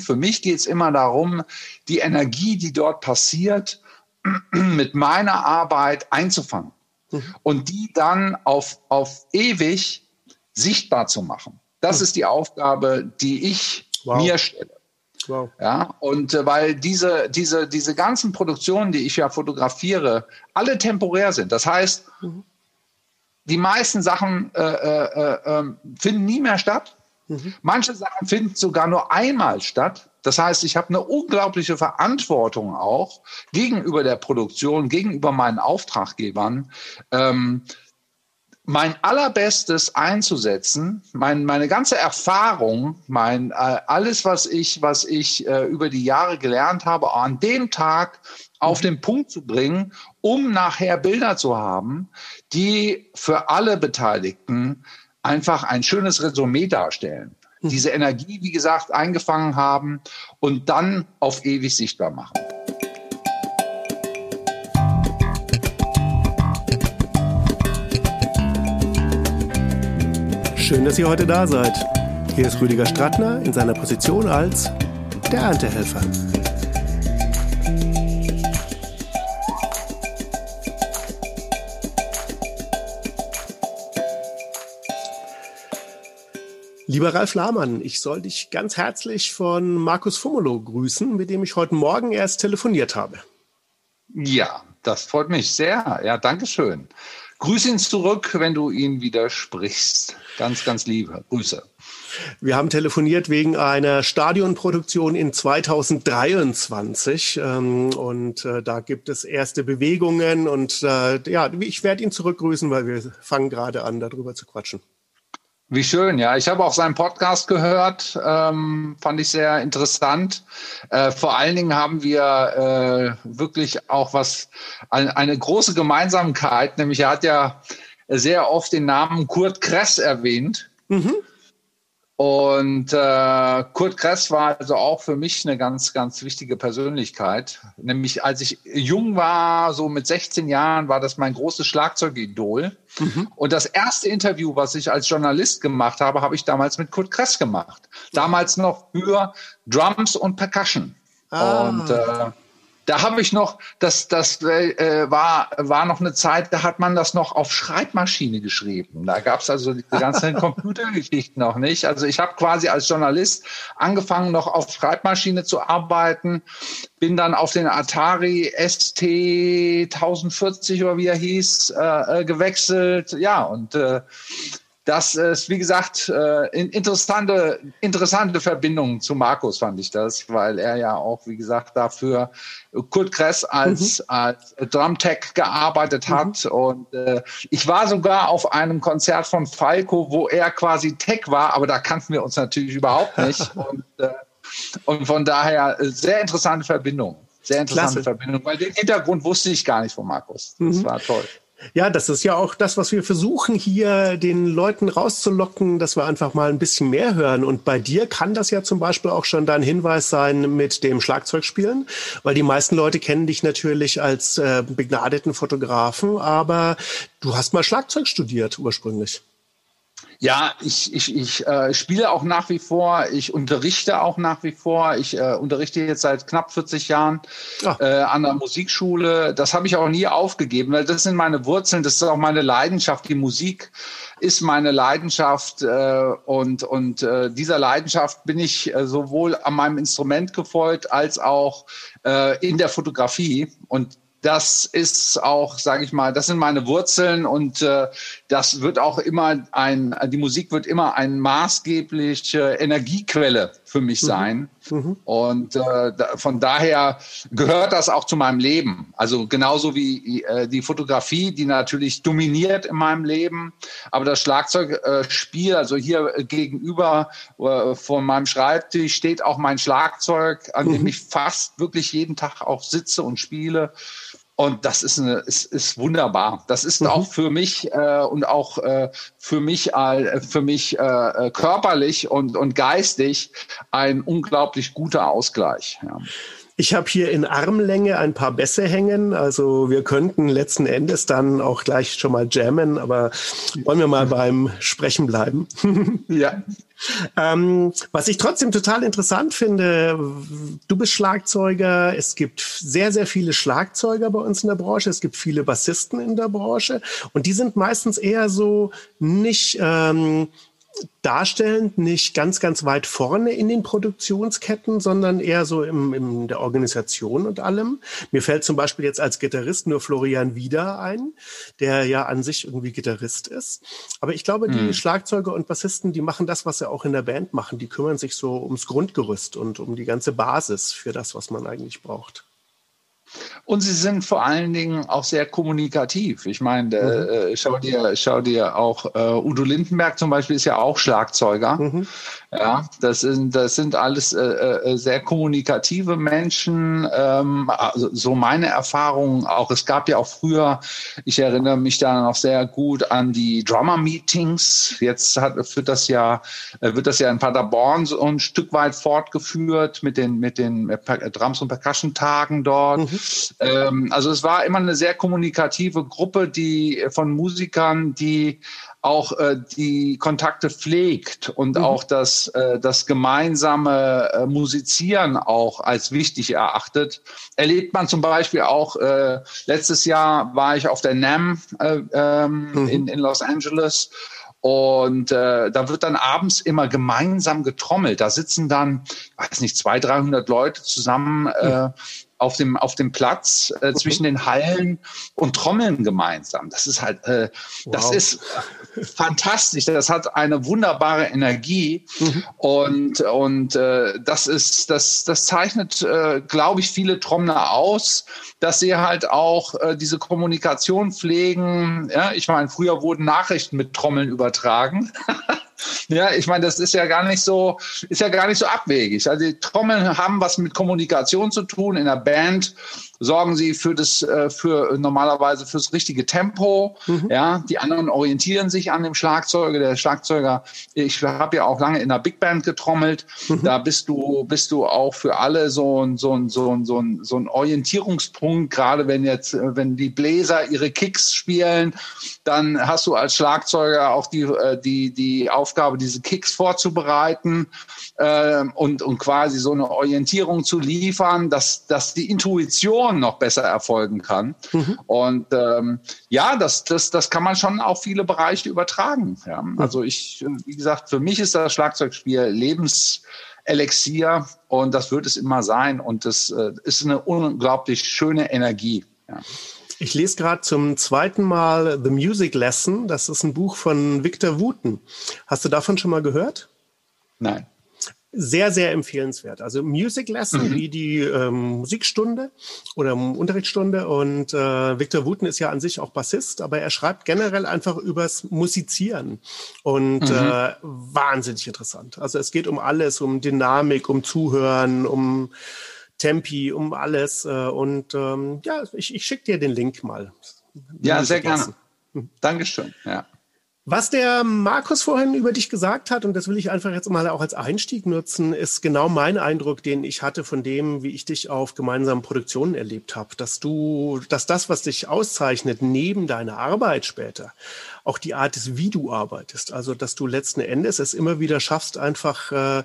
Für mich geht es immer darum, die Energie, die dort passiert, mit meiner Arbeit einzufangen mhm. und die dann auf, auf ewig sichtbar zu machen. Das mhm. ist die Aufgabe, die ich wow. mir stelle. Wow. Ja, und äh, weil diese, diese, diese ganzen Produktionen, die ich ja fotografiere, alle temporär sind. Das heißt, mhm. die meisten Sachen äh, äh, äh, ähm, finden nie mehr statt. Mhm. Manche Sachen finden sogar nur einmal statt. Das heißt, ich habe eine unglaubliche Verantwortung auch gegenüber der Produktion, gegenüber meinen Auftraggebern. Ähm, mein allerbestes einzusetzen, mein, meine ganze Erfahrung, mein äh, alles, was ich, was ich äh, über die Jahre gelernt habe, an dem Tag auf mhm. den Punkt zu bringen, um nachher Bilder zu haben, die für alle Beteiligten einfach ein schönes Resümee darstellen. Mhm. Diese Energie, wie gesagt, eingefangen haben und dann auf ewig sichtbar machen. Schön, dass ihr heute da seid. Hier ist Rüdiger Strattner in seiner Position als der Erntehelfer. Lieber Ralf Lahmann, ich soll dich ganz herzlich von Markus Fumolo grüßen, mit dem ich heute Morgen erst telefoniert habe. Ja, das freut mich sehr. Ja, danke schön. Grüß ihn zurück, wenn du ihn widersprichst. Ganz, ganz liebe Grüße. Wir haben telefoniert wegen einer Stadionproduktion in 2023 ähm, und äh, da gibt es erste Bewegungen und äh, ja, ich werde ihn zurückgrüßen, weil wir fangen gerade an, darüber zu quatschen. Wie schön, ja. Ich habe auch seinen Podcast gehört, ähm, fand ich sehr interessant. Äh, vor allen Dingen haben wir äh, wirklich auch was, eine, eine große Gemeinsamkeit, nämlich er hat ja sehr oft den Namen Kurt Kress erwähnt. Mhm. Und äh, Kurt Kress war also auch für mich eine ganz, ganz wichtige Persönlichkeit. Nämlich als ich jung war, so mit 16 Jahren, war das mein großes Schlagzeugidol. Mhm. Und das erste Interview, was ich als Journalist gemacht habe, habe ich damals mit Kurt Kress gemacht. Damals noch für Drums und Percussion. Ah. Und äh, da habe ich noch, das, das äh, war, war noch eine Zeit, da hat man das noch auf Schreibmaschine geschrieben. Da gab es also die ganzen Computergeschichten noch nicht. Also ich habe quasi als Journalist angefangen, noch auf Schreibmaschine zu arbeiten, bin dann auf den Atari ST 1040 oder wie er hieß, äh, äh, gewechselt. Ja, und äh, das ist, wie gesagt, äh, interessante, interessante Verbindung zu Markus fand ich das, weil er ja auch, wie gesagt, dafür Kurt Kress als, mhm. als Drumtech gearbeitet mhm. hat. Mhm. Und äh, ich war sogar auf einem Konzert von Falco, wo er quasi Tech war, aber da kannten wir uns natürlich überhaupt nicht. und, äh, und von daher sehr interessante Verbindung. Sehr interessante Klasse. Verbindung, weil den Hintergrund wusste ich gar nicht von Markus. Das mhm. war toll. Ja, das ist ja auch das, was wir versuchen hier den Leuten rauszulocken, dass wir einfach mal ein bisschen mehr hören. Und bei dir kann das ja zum Beispiel auch schon dein Hinweis sein mit dem Schlagzeugspielen, weil die meisten Leute kennen dich natürlich als äh, begnadeten Fotografen, aber du hast mal Schlagzeug studiert ursprünglich. Ja, ich, ich, ich äh, spiele auch nach wie vor, ich unterrichte auch nach wie vor. Ich äh, unterrichte jetzt seit knapp 40 Jahren ah. äh, an der Musikschule. Das habe ich auch nie aufgegeben, weil das sind meine Wurzeln, das ist auch meine Leidenschaft. Die Musik ist meine Leidenschaft äh, und, und äh, dieser Leidenschaft bin ich äh, sowohl an meinem Instrument gefolgt als auch äh, in der Fotografie. Und das ist auch, sage ich mal, das sind meine Wurzeln und äh, das wird auch immer ein, die Musik wird immer eine maßgebliche Energiequelle für mich mhm. sein. Mhm. Und äh, von daher gehört das auch zu meinem Leben. Also genauso wie äh, die Fotografie, die natürlich dominiert in meinem Leben, aber das Schlagzeugspiel, äh, also hier gegenüber äh, von meinem Schreibtisch steht auch mein Schlagzeug, an mhm. dem ich fast wirklich jeden Tag auch sitze und spiele. Und das ist, eine, ist, ist wunderbar. Das ist mhm. auch für mich äh, und auch äh, für mich, äh, für mich äh, äh, körperlich und, und geistig ein unglaublich guter Ausgleich. Ja. Ich habe hier in Armlänge ein paar Bässe hängen. Also wir könnten letzten Endes dann auch gleich schon mal jammen, aber wollen wir mal beim Sprechen bleiben. ja. Ähm, was ich trotzdem total interessant finde, du bist Schlagzeuger, es gibt sehr, sehr viele Schlagzeuger bei uns in der Branche, es gibt viele Bassisten in der Branche und die sind meistens eher so nicht ähm, darstellend nicht ganz, ganz weit vorne in den Produktionsketten, sondern eher so im, in der Organisation und allem. Mir fällt zum Beispiel jetzt als Gitarrist nur Florian Wieder ein, der ja an sich irgendwie Gitarrist ist. Aber ich glaube, die mhm. Schlagzeuger und Bassisten, die machen das, was sie auch in der Band machen. Die kümmern sich so ums Grundgerüst und um die ganze Basis für das, was man eigentlich braucht. Und sie sind vor allen Dingen auch sehr kommunikativ. Ich meine, mhm. äh, schau dir, schau dir auch äh, Udo Lindenberg zum Beispiel ist ja auch Schlagzeuger. Mhm. Ja, das sind, das sind alles äh, äh, sehr kommunikative Menschen. Ähm, also so meine Erfahrungen auch. Es gab ja auch früher, ich erinnere mich da noch sehr gut an die Drummer-Meetings. Jetzt hat, führt das ja, äh, wird das ja in Paderborn so ein Stück weit fortgeführt mit den, mit den Drums- und Percussion-Tagen dort. Mhm. Ähm, also es war immer eine sehr kommunikative Gruppe, die von Musikern, die auch äh, die Kontakte pflegt und mhm. auch das, äh, das gemeinsame äh, Musizieren auch als wichtig erachtet, erlebt man zum Beispiel auch, äh, letztes Jahr war ich auf der NAM äh, ähm, mhm. in, in Los Angeles und äh, da wird dann abends immer gemeinsam getrommelt. Da sitzen dann, weiß nicht, 200, 300 Leute zusammen äh, auf dem, auf dem Platz äh, zwischen den Hallen und trommeln gemeinsam. Das ist halt, äh, wow. das ist fantastisch. Das hat eine wunderbare Energie mhm. und, und äh, das ist, das, das zeichnet, äh, glaube ich, viele Trommler aus, dass sie halt auch äh, diese Kommunikation pflegen. Ja, ich meine, früher wurden Nachrichten mit Trommeln übertragen. Ja, ich meine, das ist ja gar nicht so, ist ja gar nicht so abwegig. Also die Trommeln haben was mit Kommunikation zu tun. In der Band sorgen sie für das, äh, für normalerweise fürs richtige Tempo. Mhm. Ja, die anderen orientieren sich an dem Schlagzeuger. Der Schlagzeuger, ich habe ja auch lange in der Big Band getrommelt. Mhm. Da bist du, bist du auch für alle so ein, so ein, so ein, so ein, so ein Orientierungspunkt. Gerade wenn jetzt, wenn die Bläser ihre Kicks spielen, dann hast du als Schlagzeuger auch die, äh, die, die Aufgabe, diese Kicks vorzubereiten äh, und, und quasi so eine Orientierung zu liefern, dass, dass die Intuition noch besser erfolgen kann. Mhm. Und ähm, ja, das, das, das kann man schon auf viele Bereiche übertragen. Ja. Mhm. Also ich, wie gesagt, für mich ist das Schlagzeugspiel Lebenselixier und das wird es immer sein. Und das äh, ist eine unglaublich schöne Energie. Ja. Ich lese gerade zum zweiten Mal The Music Lesson. Das ist ein Buch von Victor Wooten. Hast du davon schon mal gehört? Nein sehr, sehr empfehlenswert. Also Music Lesson, mhm. wie die ähm, Musikstunde oder Unterrichtsstunde. Und äh, Victor Wooten ist ja an sich auch Bassist, aber er schreibt generell einfach übers Musizieren. Und mhm. äh, wahnsinnig interessant. Also es geht um alles, um Dynamik, um Zuhören, um Tempi, um alles. Äh, und ähm, ja, ich, ich schicke dir den Link mal. Ja, sehr gerne. Mhm. Dankeschön. Ja. Was der Markus vorhin über dich gesagt hat, und das will ich einfach jetzt mal auch als Einstieg nutzen, ist genau mein Eindruck, den ich hatte von dem, wie ich dich auf gemeinsamen Produktionen erlebt habe. Dass du, dass das, was dich auszeichnet, neben deiner Arbeit später, auch die Art ist, wie du arbeitest. Also, dass du letzten Endes es immer wieder schaffst, einfach äh,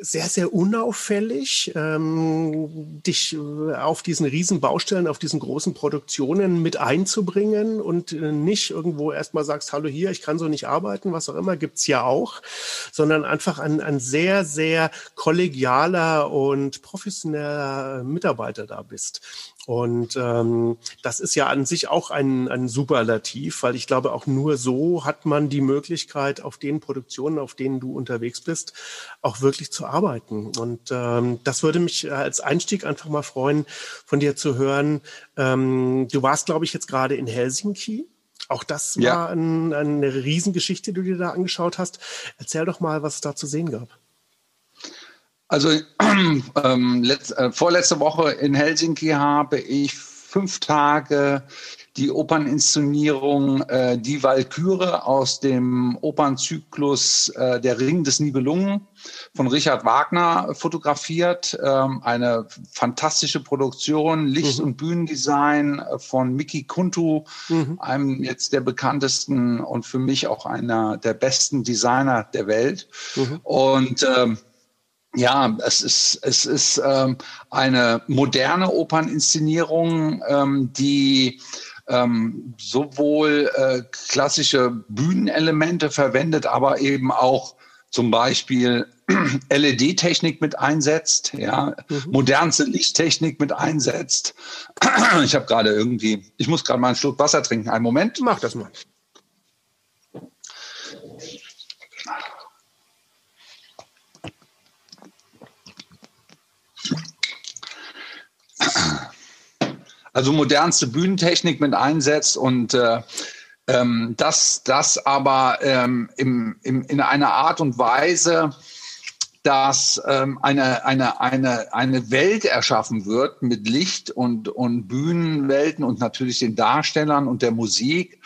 sehr, sehr unauffällig, ähm, dich äh, auf diesen riesen Baustellen, auf diesen großen Produktionen mit einzubringen und äh, nicht irgendwo erstmal sagst, hallo hier, ich kann so nicht arbeiten, was auch immer, gibt's ja auch, sondern einfach ein, ein sehr, sehr kollegialer und professioneller Mitarbeiter da bist. Und ähm, das ist ja an sich auch ein, ein Superlativ, weil ich glaube, auch nur so hat man die Möglichkeit, auf den Produktionen, auf denen du unterwegs bist, auch wirklich zu arbeiten. Und ähm, das würde mich als Einstieg einfach mal freuen, von dir zu hören. Ähm, du warst, glaube ich, jetzt gerade in Helsinki. Auch das ja. war ein, eine Riesengeschichte, die du dir da angeschaut hast. Erzähl doch mal, was es da zu sehen gab. Also ähm, letzt, äh, vorletzte Woche in Helsinki habe ich fünf Tage die Operninszenierung äh, Die Walküre aus dem Opernzyklus äh, Der Ring des Nibelungen von Richard Wagner fotografiert. Ähm, eine fantastische Produktion, Licht- mhm. und Bühnendesign von Miki Kuntu, mhm. einem jetzt der bekanntesten und für mich auch einer der besten Designer der Welt. Mhm. Und ähm, ja, es ist, es ist ähm, eine moderne Operninszenierung, ähm, die ähm, sowohl äh, klassische Bühnenelemente verwendet, aber eben auch zum Beispiel LED-Technik mit einsetzt, ja, mhm. modernste Lichttechnik mit einsetzt. Ich habe gerade irgendwie, ich muss gerade mal einen Schluck Wasser trinken. Einen Moment. Mach das mal. Also modernste Bühnentechnik mit einsetzt und äh, ähm, dass das aber ähm, im, im, in einer Art und Weise, dass ähm, eine, eine, eine, eine Welt erschaffen wird mit Licht und, und Bühnenwelten und natürlich den Darstellern und der Musik,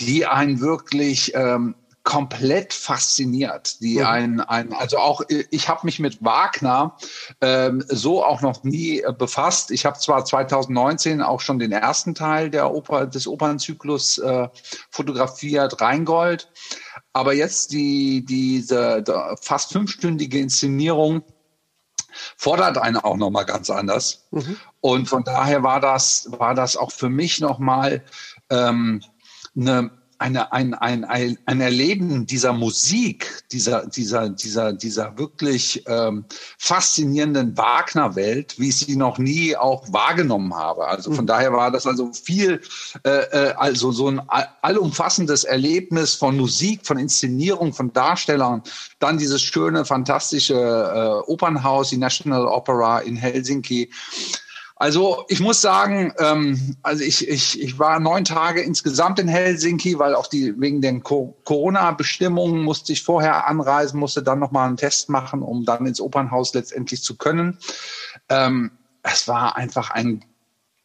die einen wirklich ähm, komplett fasziniert. Die mhm. ein, ein, also auch ich habe mich mit Wagner ähm, so auch noch nie äh, befasst. Ich habe zwar 2019 auch schon den ersten Teil der Oper des Opernzyklus äh, fotografiert, Rheingold, aber jetzt die diese die fast fünfstündige Inszenierung fordert einen auch noch mal ganz anders. Mhm. Und von daher war das war das auch für mich noch mal ähm, eine eine, ein, ein, ein, ein Erleben dieser Musik, dieser, dieser, dieser, dieser wirklich ähm, faszinierenden Wagner-Welt, wie ich sie noch nie auch wahrgenommen habe. Also von mhm. daher war das also viel, äh, äh also so ein allumfassendes Erlebnis von Musik, von Inszenierung, von Darstellern. Dann dieses schöne, fantastische äh, Opernhaus, die National Opera in Helsinki. Also ich muss sagen, ähm, also ich, ich, ich war neun Tage insgesamt in Helsinki, weil auch die wegen den Corona-Bestimmungen musste ich vorher anreisen, musste dann nochmal einen Test machen, um dann ins Opernhaus letztendlich zu können. Ähm, es war einfach ein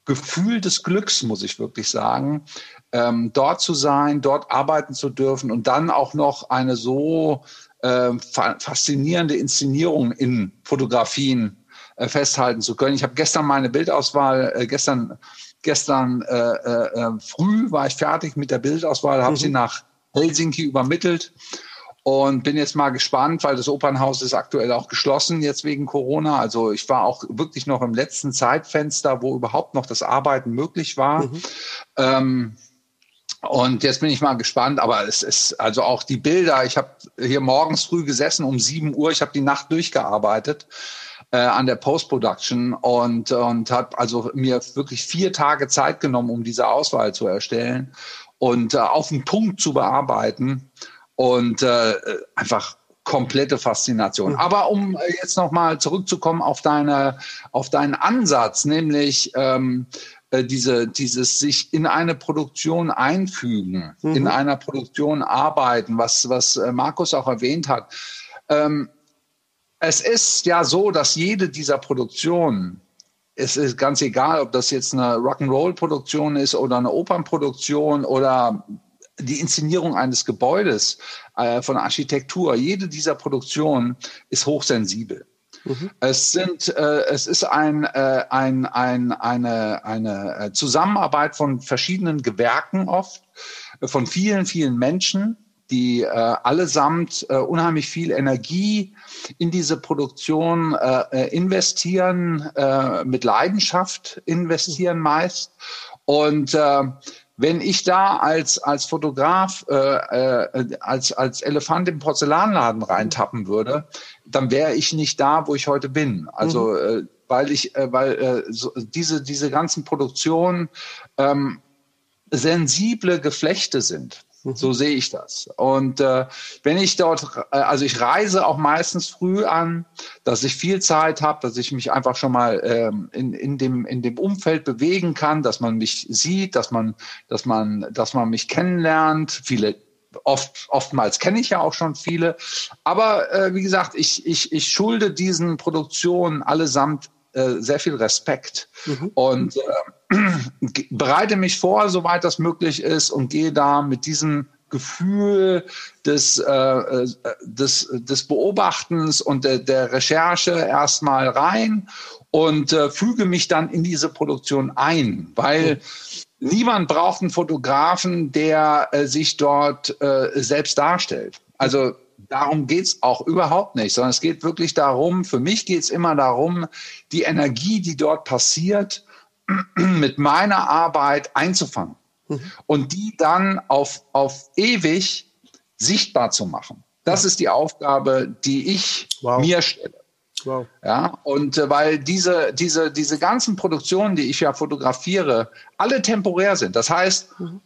Gefühl des Glücks, muss ich wirklich sagen, ähm, dort zu sein, dort arbeiten zu dürfen und dann auch noch eine so äh, faszinierende Inszenierung in Fotografien festhalten zu können. Ich habe gestern meine Bildauswahl, äh, gestern, gestern äh, äh, äh, früh war ich fertig mit der Bildauswahl, habe mhm. sie nach Helsinki übermittelt und bin jetzt mal gespannt, weil das Opernhaus ist aktuell auch geschlossen jetzt wegen Corona. Also ich war auch wirklich noch im letzten Zeitfenster, wo überhaupt noch das Arbeiten möglich war. Mhm. Ähm, und jetzt bin ich mal gespannt, aber es ist also auch die Bilder. Ich habe hier morgens früh gesessen um sieben Uhr. Ich habe die Nacht durchgearbeitet äh, an der Post-Production und, und habe also mir wirklich vier Tage Zeit genommen, um diese Auswahl zu erstellen und äh, auf den Punkt zu bearbeiten und äh, einfach komplette Faszination. Mhm. Aber um jetzt nochmal zurückzukommen auf deine, auf deinen Ansatz, nämlich ähm, äh, diese, dieses sich in eine Produktion einfügen, mhm. in einer Produktion arbeiten, was, was äh, Markus auch erwähnt hat. Ähm, es ist ja so, dass jede dieser Produktionen, es ist ganz egal, ob das jetzt eine Rock'n'Roll-Produktion ist oder eine Opernproduktion oder die Inszenierung eines Gebäudes äh, von Architektur, jede dieser Produktionen ist hochsensibel. Mhm. Es sind, äh, es ist ein, äh, ein, ein, eine, eine äh, Zusammenarbeit von verschiedenen Gewerken oft, äh, von vielen, vielen Menschen, die äh, allesamt äh, unheimlich viel Energie in diese Produktion äh, äh, investieren, äh, mit Leidenschaft investieren meist. Und äh, wenn ich da als, als Fotograf, äh, äh, als, als Elefant im Porzellanladen reintappen würde, dann wäre ich nicht da, wo ich heute bin. Also, mhm. äh, weil ich, äh, weil äh, so, diese, diese ganzen Produktionen ähm, sensible Geflechte sind. So sehe ich das. Und äh, wenn ich dort, äh, also ich reise auch meistens früh an, dass ich viel Zeit habe, dass ich mich einfach schon mal ähm, in, in, dem, in dem Umfeld bewegen kann, dass man mich sieht, dass man, dass man, dass man mich kennenlernt. Viele oft, oftmals kenne ich ja auch schon viele. Aber äh, wie gesagt, ich, ich, ich schulde diesen Produktionen allesamt äh, sehr viel Respekt. Mhm. Und äh, bereite mich vor, soweit das möglich ist, und gehe da mit diesem Gefühl des, äh, äh, des, des Beobachtens und der, der Recherche erstmal rein und äh, füge mich dann in diese Produktion ein, weil niemand braucht einen Fotografen, der äh, sich dort äh, selbst darstellt. Also darum geht's auch überhaupt nicht, sondern es geht wirklich darum, für mich geht's immer darum, die Energie, die dort passiert, mit meiner Arbeit einzufangen mhm. und die dann auf, auf ewig sichtbar zu machen. Das ist die Aufgabe, die ich wow. mir stelle. Wow. Ja, und äh, weil diese, diese, diese ganzen Produktionen, die ich ja fotografiere, alle temporär sind. Das heißt, mhm.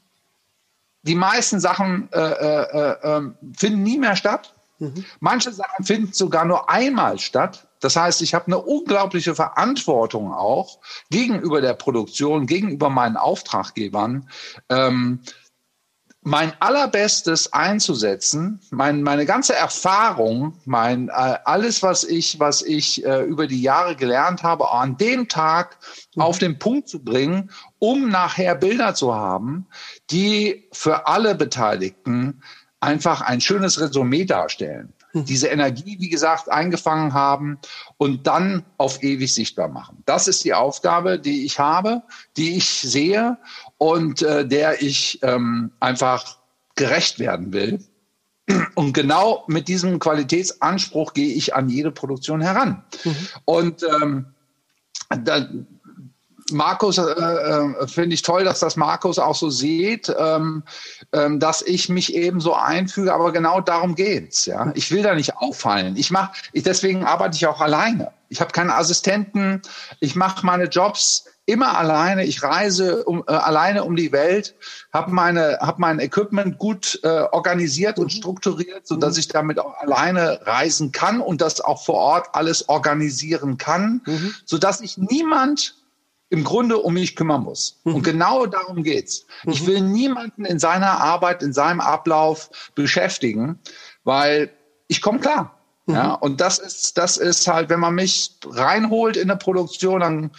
die meisten Sachen äh, äh, äh, finden nie mehr statt. Mhm. Manche Sachen finden sogar nur einmal statt. Das heißt, ich habe eine unglaubliche Verantwortung auch gegenüber der Produktion, gegenüber meinen Auftraggebern. Ähm, mein allerbestes einzusetzen, mein, meine ganze Erfahrung, mein äh, alles, was ich, was ich äh, über die Jahre gelernt habe, an dem Tag mhm. auf den Punkt zu bringen, um nachher Bilder zu haben, die für alle Beteiligten einfach ein schönes Resümee darstellen. Diese Energie, wie gesagt, eingefangen haben und dann auf ewig sichtbar machen. Das ist die Aufgabe, die ich habe, die ich sehe und äh, der ich ähm, einfach gerecht werden will. Und genau mit diesem Qualitätsanspruch gehe ich an jede Produktion heran. Mhm. Und ähm, da, Markus, äh, äh, finde ich toll, dass das Markus auch so sieht, ähm, ähm, dass ich mich eben so einfüge, aber genau darum geht's. Ja, ich will da nicht auffallen. Ich mache, deswegen arbeite ich auch alleine. Ich habe keine Assistenten. Ich mache meine Jobs immer alleine. Ich reise um, äh, alleine um die Welt, habe meine, hab mein Equipment gut äh, organisiert und mhm. strukturiert, so dass mhm. ich damit auch alleine reisen kann und das auch vor Ort alles organisieren kann, mhm. so dass ich niemand im Grunde um mich kümmern muss. Mhm. Und genau darum geht's. Mhm. Ich will niemanden in seiner Arbeit, in seinem Ablauf beschäftigen, weil ich komme klar. Mhm. Ja, und das ist, das ist halt, wenn man mich reinholt in eine Produktion, dann,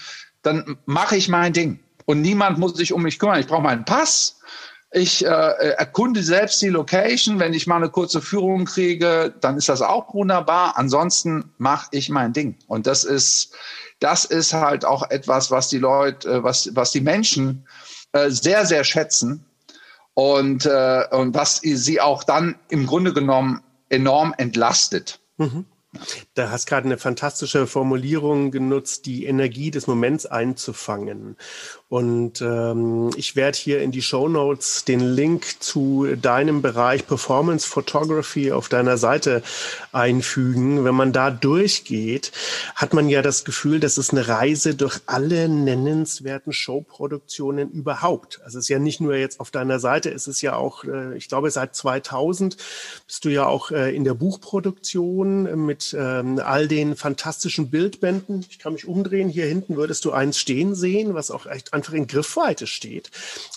dann mache ich mein Ding. Und niemand muss sich um mich kümmern. Ich brauche meinen Pass. Ich äh, erkunde selbst die Location. Wenn ich mal eine kurze Führung kriege, dann ist das auch wunderbar. Ansonsten mache ich mein Ding. Und das ist, das ist halt auch etwas, was die Leute, äh, was, was die Menschen äh, sehr, sehr schätzen und, äh, und was sie auch dann im Grunde genommen enorm entlastet. Mhm. Da hast gerade eine fantastische Formulierung genutzt, die Energie des Moments einzufangen. Und ähm, ich werde hier in die Show Notes den Link zu deinem Bereich Performance Photography auf deiner Seite einfügen. Wenn man da durchgeht, hat man ja das Gefühl, das ist eine Reise durch alle nennenswerten Showproduktionen überhaupt. Also es ist ja nicht nur jetzt auf deiner Seite, es ist ja auch, äh, ich glaube, seit 2000 bist du ja auch äh, in der Buchproduktion mit ähm, all den fantastischen Bildbänden. Ich kann mich umdrehen. Hier hinten würdest du eins stehen sehen, was auch echt einfach in Griffweite steht,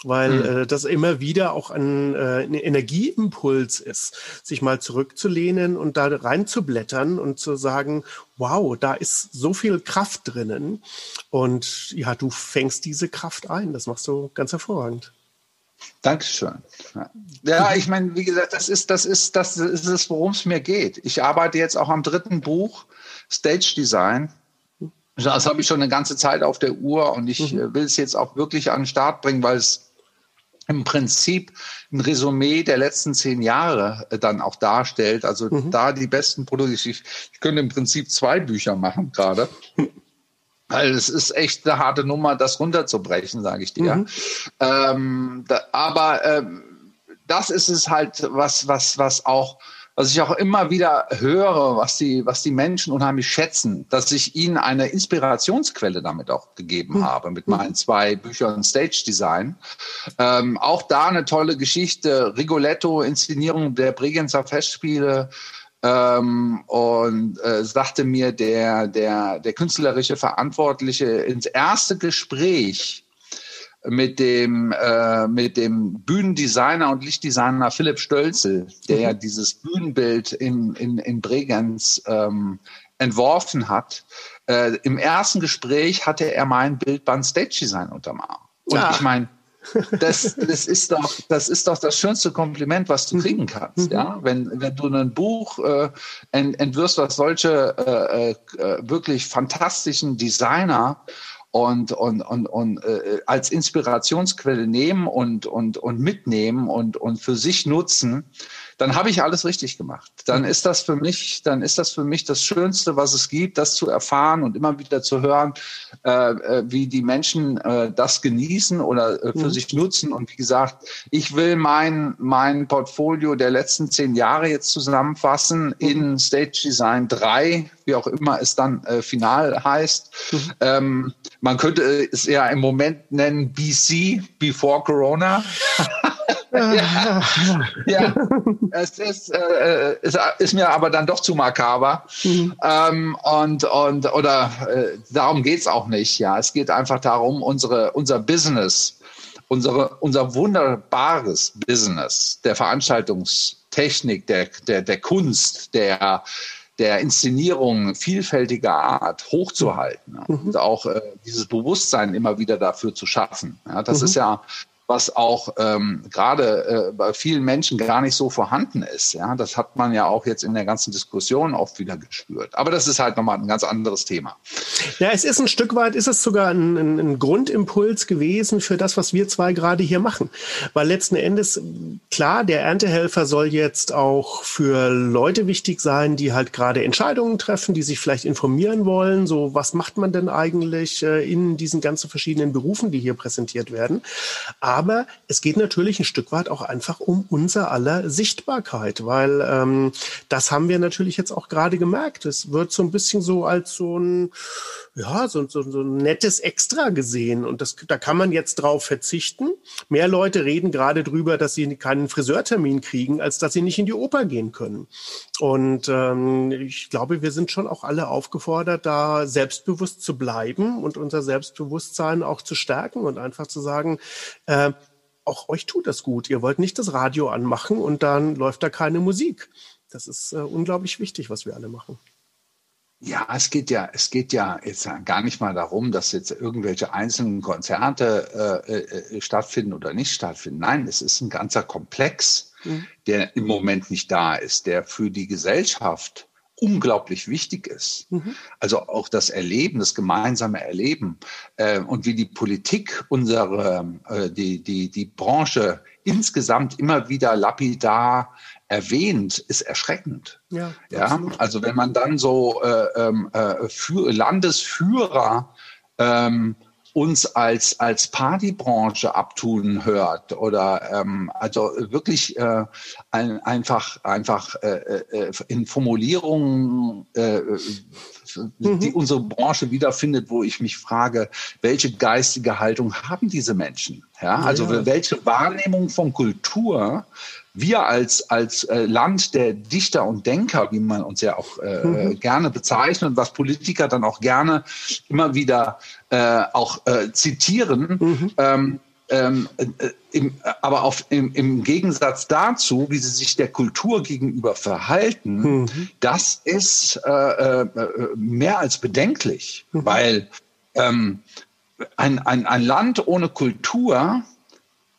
weil mhm. äh, das immer wieder auch ein, äh, ein Energieimpuls ist, sich mal zurückzulehnen und da reinzublättern und zu sagen, wow, da ist so viel Kraft drinnen. Und ja, du fängst diese Kraft ein. Das machst du ganz hervorragend. Dankeschön. Ja, ich meine, wie gesagt, das ist, das ist, das ist es, worum es mir geht. Ich arbeite jetzt auch am dritten Buch, Stage Design. Das habe ich schon eine ganze Zeit auf der Uhr und ich mhm. Äh, will es jetzt auch wirklich an den Start bringen, weil es im Prinzip ein Resümee der letzten zehn Jahre äh, dann auch darstellt. Also mhm. da die besten Produkte. Ich, ich könnte im Prinzip zwei Bücher machen gerade. Weil es ist echt eine harte Nummer, das runterzubrechen, sage ich dir. Mhm. Ähm, da, aber ähm, das ist es halt, was, was, was auch, was ich auch immer wieder höre, was die, was die Menschen unheimlich schätzen, dass ich ihnen eine Inspirationsquelle damit auch gegeben mhm. habe mit meinen zwei Büchern Stage Design. Ähm, auch da eine tolle Geschichte, Rigoletto, Inszenierung der Bregenzer Festspiele, ähm, und äh, sagte mir der, der, der künstlerische Verantwortliche ins erste Gespräch mit dem, äh, mit dem Bühnendesigner und Lichtdesigner Philipp Stölzel, der ja mhm. dieses Bühnenbild in, in, in Bregenz ähm, entworfen hat, äh, im ersten Gespräch hatte er mein Bildband Stage Design unterm Arm. Und ja. ich meine, das, das, ist doch, das ist doch das schönste Kompliment, was du kriegen kannst. Ja? Mhm. Wenn, wenn du ein Buch äh, ent, entwirfst, was solche äh, äh, wirklich fantastischen Designer und, und, und, und äh, als Inspirationsquelle nehmen und, und, und mitnehmen und, und für sich nutzen, dann habe ich alles richtig gemacht. Dann ist das für mich, dann ist das für mich das Schönste, was es gibt, das zu erfahren und immer wieder zu hören, äh, äh wie die Menschen äh, das genießen oder äh, für mhm. sich nutzen. Und wie gesagt, ich will mein, mein Portfolio der letzten zehn Jahre jetzt zusammenfassen mhm. in Stage Design 3, wie auch immer es dann äh, final heißt. Mhm. Ähm, man könnte es ja im Moment nennen BC, Before Corona. ja, ja, es ist, äh, ist, ist, mir aber dann doch zu makaber. Mhm. Ähm, und, und, oder äh, darum geht's auch nicht. Ja, es geht einfach darum, unsere, unser Business, unsere, unser wunderbares Business der Veranstaltungstechnik, der, der, der Kunst, der, der Inszenierung vielfältiger Art hochzuhalten mhm. und auch äh, dieses Bewusstsein immer wieder dafür zu schaffen. Ja, das mhm. ist ja was auch ähm, gerade äh, bei vielen Menschen gar nicht so vorhanden ist. Ja, das hat man ja auch jetzt in der ganzen Diskussion oft wieder gespürt. Aber das ist halt nochmal ein ganz anderes Thema. Ja, es ist ein Stück weit, ist es sogar ein, ein, ein Grundimpuls gewesen für das, was wir zwei gerade hier machen. Weil letzten Endes, klar, der Erntehelfer soll jetzt auch für Leute wichtig sein, die halt gerade Entscheidungen treffen, die sich vielleicht informieren wollen. So, was macht man denn eigentlich äh, in diesen ganzen verschiedenen Berufen, die hier präsentiert werden? Aber aber es geht natürlich ein Stück weit auch einfach um unser aller Sichtbarkeit, weil ähm, das haben wir natürlich jetzt auch gerade gemerkt. Es wird so ein bisschen so als so ein, ja, so, so, so ein nettes Extra gesehen. Und das, da kann man jetzt drauf verzichten. Mehr Leute reden gerade drüber, dass sie keinen Friseurtermin kriegen, als dass sie nicht in die Oper gehen können. Und ähm, ich glaube, wir sind schon auch alle aufgefordert, da selbstbewusst zu bleiben und unser Selbstbewusstsein auch zu stärken und einfach zu sagen, äh, auch euch tut das gut. Ihr wollt nicht das Radio anmachen und dann läuft da keine Musik. Das ist äh, unglaublich wichtig, was wir alle machen. Ja, es geht ja, es geht ja jetzt gar nicht mal darum, dass jetzt irgendwelche einzelnen Konzerte äh, äh, stattfinden oder nicht stattfinden. Nein, es ist ein ganzer Komplex, mhm. der im Moment nicht da ist, der für die Gesellschaft unglaublich wichtig ist. Mhm. Also auch das Erleben, das gemeinsame Erleben äh, und wie die Politik unsere, äh, die, die, die Branche insgesamt immer wieder lapidar erwähnt, ist erschreckend. Ja, ja also wenn man dann so äh, ähm, äh, für Landesführer ähm, uns als, als Partybranche abtun hört oder ähm, also wirklich äh, ein, einfach, einfach äh, äh, in Formulierungen, äh, mhm. die unsere Branche wiederfindet, wo ich mich frage, welche geistige Haltung haben diese Menschen? Ja, also ja. welche Wahrnehmung von Kultur wir als, als äh, Land der Dichter und Denker, wie man uns ja auch äh, mhm. gerne bezeichnet was Politiker dann auch gerne immer wieder äh, auch äh, zitieren, mhm. ähm, ähm, äh, im, aber auf, im, im Gegensatz dazu, wie sie sich der Kultur gegenüber verhalten, mhm. das ist äh, äh, mehr als bedenklich, mhm. weil ähm, ein, ein, ein Land ohne Kultur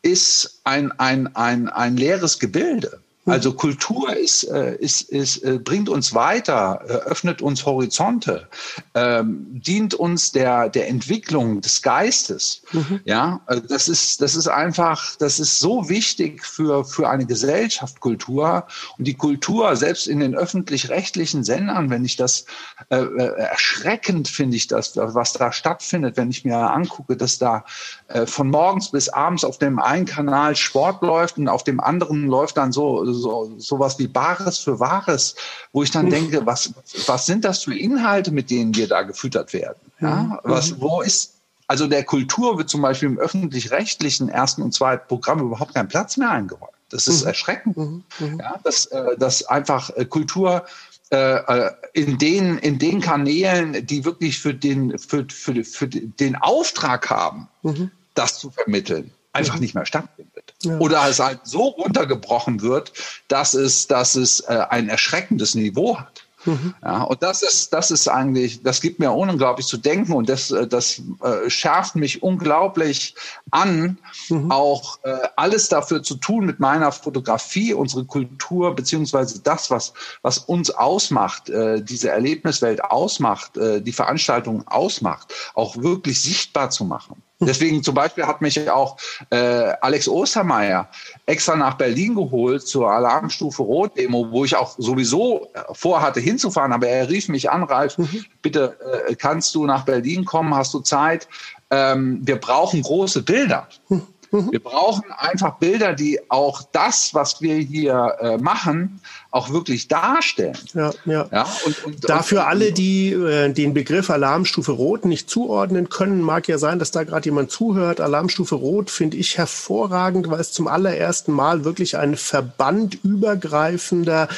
ist ein, ein, ein, ein leeres Gebilde. Also Kultur ist, äh, ist, ist, äh, bringt uns weiter, öffnet uns Horizonte, ähm, dient uns der, der Entwicklung des Geistes. Mhm. Ja, das ist, das ist einfach, das ist so wichtig für, für eine Gesellschaft, Kultur. Und die Kultur, selbst in den öffentlich-rechtlichen Sendern, wenn ich das äh, äh erschreckend finde ich das, was da stattfindet, wenn ich mir angucke, dass da äh, von morgens bis abends auf dem einen Kanal Sport läuft und auf dem anderen läuft dann so so sowas wie Bares für Wahres, wo ich dann mhm. denke, was was sind das für Inhalte, mit denen wir da gefüttert werden? Ja, mhm. was wo ist also der Kultur wird zum Beispiel im öffentlich-rechtlichen ersten und zweiten Programm überhaupt kein Platz mehr eingeräumt. Das ist mhm. erschreckend, mhm. mhm. ja, dass, äh, dass einfach äh, Kultur äh, in den in den Kanälen, die wirklich für den für, für, für den Auftrag haben, mhm. das zu vermitteln, einfach nicht mehr stattfindet. Ja. Oder es halt so runtergebrochen wird, dass es, dass es äh, ein erschreckendes Niveau hat. Mhm. Ja, und das ist, das ist eigentlich, das gibt mir unglaublich zu denken und das, äh, das äh, schärft mich unglaublich an, mhm. auch äh, alles dafür zu tun mit meiner Fotografie, unsere Kultur, beziehungsweise das, was, was uns ausmacht, äh, diese Erlebniswelt ausmacht, äh, die Veranstaltung ausmacht, auch wirklich sichtbar zu machen. Deswegen zum Beispiel hat mich auch äh, Alex Ostermeier extra nach Berlin geholt zur Alarmstufe Rot-Demo, wo ich auch sowieso vorhatte hinzufahren, aber er rief mich an, Ralf, mhm. bitte äh, kannst du nach Berlin kommen, hast du Zeit? Ähm, wir brauchen große Bilder. Mhm. Mhm. Wir brauchen einfach Bilder, die auch das, was wir hier äh, machen, auch wirklich darstellen. Ja, ja. ja und, und, Dafür und, alle, die äh, den Begriff Alarmstufe Rot nicht zuordnen können, mag ja sein, dass da gerade jemand zuhört. Alarmstufe Rot finde ich hervorragend, weil es zum allerersten Mal wirklich ein verbandübergreifender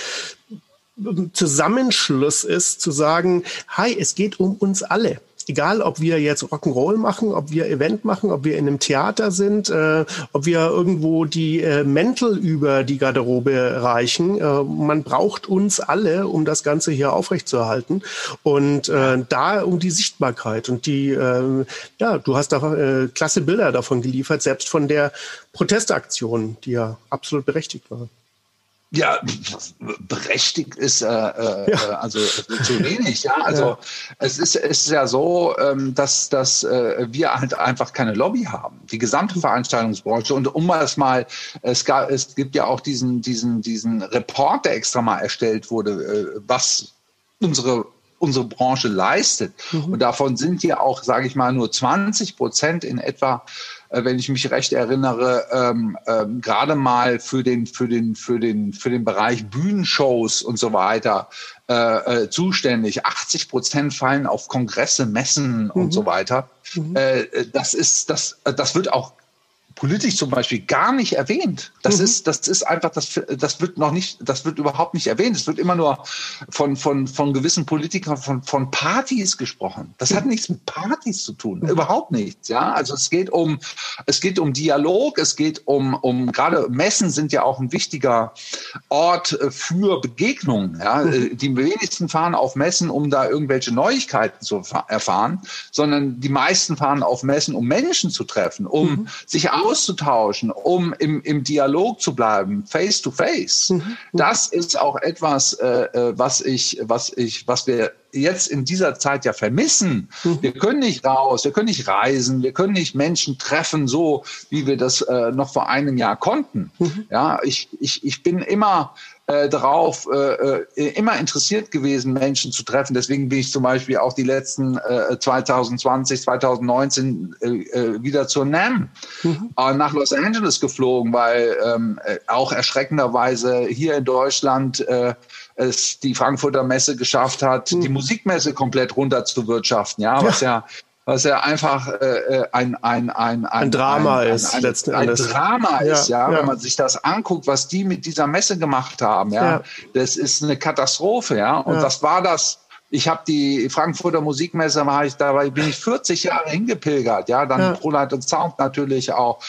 Zusammenschluss ist, zu sagen, hi, es geht um uns alle egal ob wir jetzt Rock'n'Roll machen, ob wir Event machen, ob wir in einem Theater sind, äh, ob wir irgendwo die äh, Mäntel über die Garderobe reichen. Äh, man braucht uns alle, um das Ganze hier aufrechtzuerhalten. Und äh, da um die Sichtbarkeit und die, äh, ja, du hast da äh, klasse Bilder davon geliefert, selbst von der Protestaktion, die ja absolut berechtigt war. Ja, berechtigt ist äh, äh, ja. also zu wenig. Ja, also ja. es ist es ist ja so, ähm, dass dass äh, wir halt einfach keine Lobby haben. Die gesamte Veranstaltungsbranche und um es mal, es gab es gibt ja auch diesen diesen diesen Report, der extra mal erstellt wurde, äh, was unsere unsere Branche leistet. Mhm. Und davon sind ja auch, sage ich mal, nur 20 Prozent in etwa äh, wenn ich mich recht erinnere, ähm, ähm, gerade mal für den, für, den, für, den, für den Bereich Bühnenshows und so weiter äh, äh, zuständig. 80 Prozent fallen auf Kongresse, Messen mhm. und so weiter. Mhm. Äh, das ist, das, das wird auch politisch zum Beispiel gar nicht erwähnt. Das mhm. ist, das ist einfach, das, das wird noch nicht, das wird überhaupt nicht erwähnt. Es wird immer nur von, von, von gewissen Politikern von, von Partys gesprochen. Das hat nichts mit Partys zu tun. Mhm. Überhaupt nichts. Ja, also es geht um, es geht um Dialog. Es geht um, um, gerade Messen sind ja auch ein wichtiger Ort für Begegnungen. Ja, mhm. die wenigsten fahren auf Messen, um da irgendwelche Neuigkeiten zu erfahren, sondern die meisten fahren auf Messen, um Menschen zu treffen, um mhm. sich aus auszutauschen, um im, im Dialog zu bleiben, face to face. Mhm. mhm. Das ist auch etwas, äh, äh, was ich, was ich, was wir jetzt in dieser Zeit ja vermissen. Mhm. Wir können nicht raus, wir können nicht reisen, wir können nicht Menschen treffen, so wie wir das äh, noch vor einem Jahr konnten. Ja, ich, ich, ich bin immer äh, darauf äh, äh, immer interessiert gewesen, Menschen zu treffen. Deswegen bin ich zum Beispiel auch die letzten äh, 2020, 2019 äh, äh, wieder zur NAM mhm. äh, nach Los Angeles geflogen, weil ähm, äh, auch erschreckenderweise hier in Deutschland äh, es die Frankfurter Messe geschafft hat, mhm. die Musikmesse komplett runterzuwirtschaften, ja, was ja, ja was ja einfach äh, äh, ein, ein, ein, ein, ein Drama ein, ist, ein, letzten ein Endes. Drama ist, ja, ja, wenn man sich das anguckt, was die mit dieser Messe gemacht haben, ja, ja. das ist eine Katastrophe, ja. Und ja. was war das? Ich habe die Frankfurter Musikmesse, war ich dabei, bin ich 40 Jahre hingepilgert, ja, dann ja. ProLight und Sound natürlich auch.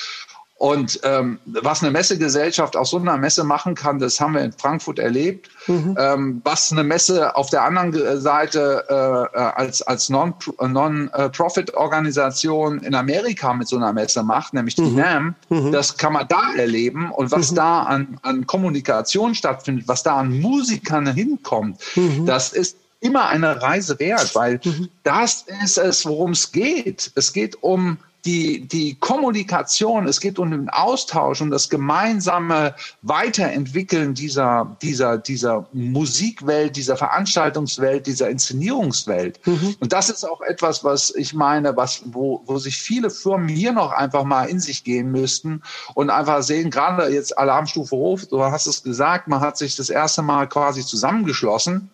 Und ähm, was eine Messegesellschaft aus so einer Messe machen kann, das haben wir in Frankfurt erlebt. Mhm. Ähm, was eine Messe auf der anderen Seite äh, äh als, als Non-Profit-Organisation in Amerika mit so einer Messe macht, nämlich die mhm. NAM, mhm. das kann man da erleben. Und was mhm. da an, an Kommunikation stattfindet, was da an Musikern hinkommt, mhm. das ist immer eine Reise wert, weil mhm. das ist es, worum es geht. Es geht um die, die Kommunikation, es geht um den Austausch, um das gemeinsame Weiterentwickeln dieser, dieser, dieser Musikwelt, dieser Veranstaltungswelt, dieser Inszenierungswelt. Mhm. Und das ist auch etwas, was ich meine, was, wo, wo sich viele Firmen hier noch einfach mal in sich gehen müssten und einfach sehen, gerade jetzt Alarmstufe Hof, du hast es gesagt, man hat sich das erste Mal quasi zusammengeschlossen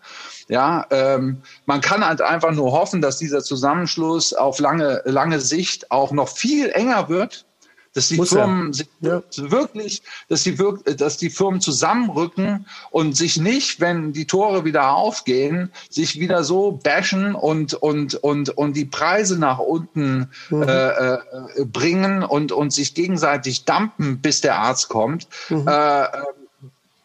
ja, ähm, man kann halt einfach nur hoffen, dass dieser Zusammenschluss auf lange, lange Sicht auch noch viel enger wird, dass die Muss Firmen ja. wirklich, dass die, dass die Firmen zusammenrücken und sich nicht, wenn die Tore wieder aufgehen, sich wieder so bashen und und und und die Preise nach unten mhm. äh, äh, bringen und und sich gegenseitig dumpen, bis der Arzt kommt mhm. äh,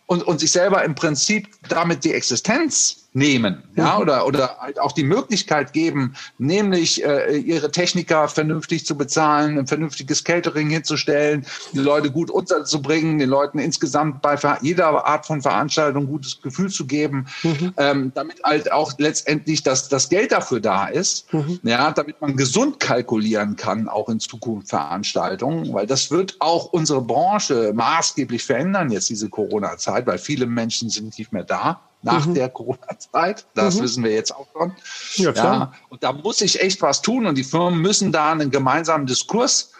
und und sich selber im Prinzip damit die Existenz nehmen, ja, oder, oder halt auch die Möglichkeit geben, nämlich äh, ihre Techniker vernünftig zu bezahlen, ein vernünftiges Catering hinzustellen, die Leute gut unterzubringen, den Leuten insgesamt bei jeder Art von Veranstaltung ein gutes Gefühl zu geben, mhm. ähm, damit halt auch letztendlich das, das Geld dafür da ist, mhm. ja, damit man gesund kalkulieren kann, auch in Zukunft Veranstaltungen, weil das wird auch unsere Branche maßgeblich verändern jetzt diese Corona-Zeit, weil viele Menschen sind nicht mehr da nach mhm. der Corona-Zeit. Das mhm. wissen wir jetzt auch schon. Ja, klar. Ja, und da muss sich echt was tun und die Firmen müssen da einen gemeinsamen Diskurs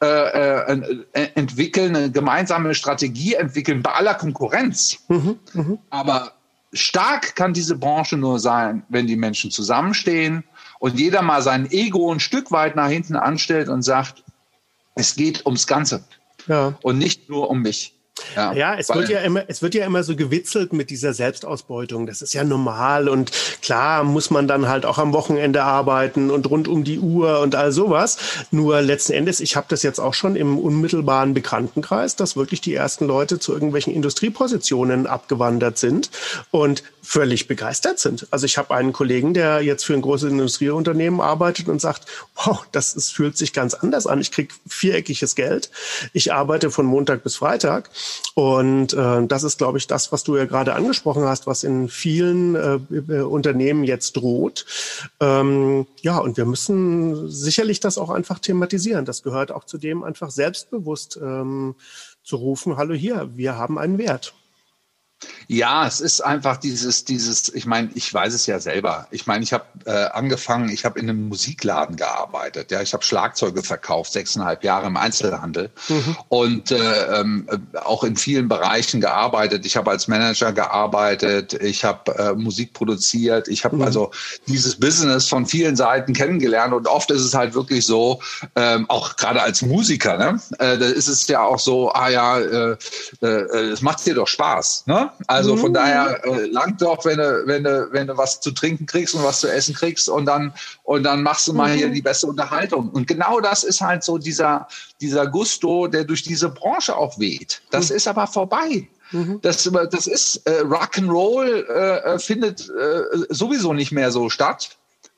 äh, äh, äh, entwickeln, eine gemeinsame Strategie entwickeln bei aller Konkurrenz. Mhm. mhm. Aber stark kann diese Branche nur sein, wenn die Menschen zusammenstehen und jeder mal sein Ego ein Stück weit nach hinten anstellt und sagt, es geht ums Ganze ja. und nicht nur um mich. Ja, ja es, wird ja immer, es wird ja immer so gewitzelt mit dieser Selbstausbeutung. Das ist ja normal und klar muss man dann halt auch am Wochenende arbeiten und rund um die Uhr und all sowas. Nur letzten Endes, ich habe das jetzt auch schon im unmittelbaren Bekanntenkreis, dass wirklich die ersten Leute zu irgendwelchen Industriepositionen abgewandert sind und völlig begeistert sind. Also ich habe einen Kollegen, der jetzt für ein großes Industrieunternehmen arbeitet und sagt, wow, das ist, fühlt sich ganz anders an. Ich krieg viereckiges Geld. Ich arbeite von Montag bis Freitag. Und äh, das ist, glaube ich, das, was du ja gerade angesprochen hast, was in vielen äh, äh, Unternehmen jetzt droht. Ähm, ja, und wir müssen sicherlich das auch einfach thematisieren. Das gehört auch zu dem, einfach selbstbewusst ähm, zu rufen, hallo hier, wir haben einen Wert. Ja, es ist einfach dieses, dieses, ich meine, ich weiß es ja selber. Ich meine, ich habe äh, angefangen, ich habe in einem Musikladen gearbeitet. Ja, ich habe Schlagzeuge verkauft, sechseinhalb Jahre im Einzelhandel mhm. und äh, ähm, auch in vielen Bereichen gearbeitet. Ich habe als Manager gearbeitet, ich habe äh, Musik produziert, ich habe mhm. also dieses Business von vielen Seiten kennengelernt und oft ist es halt wirklich so, ähm, auch gerade als Musiker, ne, äh, da ist es ja auch so, ah ja, äh, äh, es macht dir doch Spaß, ne? Also von mhm. daher äh, langt doch, wenn du, wenn du, wenn du was zu trinken kriegst und was zu essen kriegst und dann, und dann machst du mal mhm. hier die beste Unterhaltung. Und genau das ist halt so dieser, dieser Gusto, der durch diese Branche auch weht. Das mhm. ist aber vorbei. Mhm. Das, das ist äh, Rock'n'Roll äh, äh, findet äh, sowieso nicht mehr so statt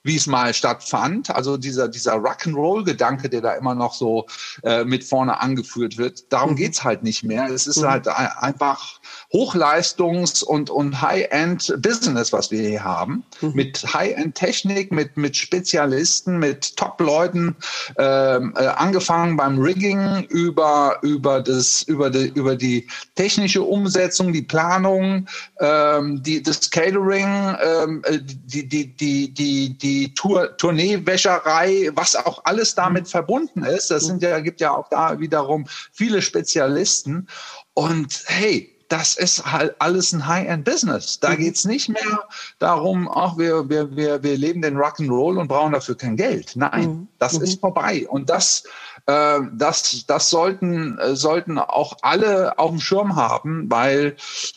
wie es mal stattfand. Also dieser, dieser Rock'n'Roll-Gedanke, der da immer noch so äh, mit vorne angeführt wird, darum mhm. geht's halt nicht mehr. Es ist mhm. halt einfach Hochleistungs- und, und High-End-Business, was wir hier haben. Mhm. Mit High-End-Technik, mit, mit Spezialisten, mit Top-Leuten, ähm, äh, angefangen beim Rigging über, über, das, über, die, über die technische Umsetzung, die Planung, ähm, die, das Catering, ähm, äh, die, die, die, die, die Tour, Tourneewäscherei, was auch alles damit mhm. verbunden ist. Das sind ja, gibt ja auch da wiederum viele Spezialisten. Und hey, das ist halt alles ein High-End-Business. Da mhm. geht's nicht mehr darum, ach, wir, wir, wir, wir leben den Rock'n'Roll und brauchen dafür kein Geld. Nein, mhm. das mhm. ist vorbei. Und das, äh, das, das sollten, äh, sollten auch alle auf dem Schirm haben, weil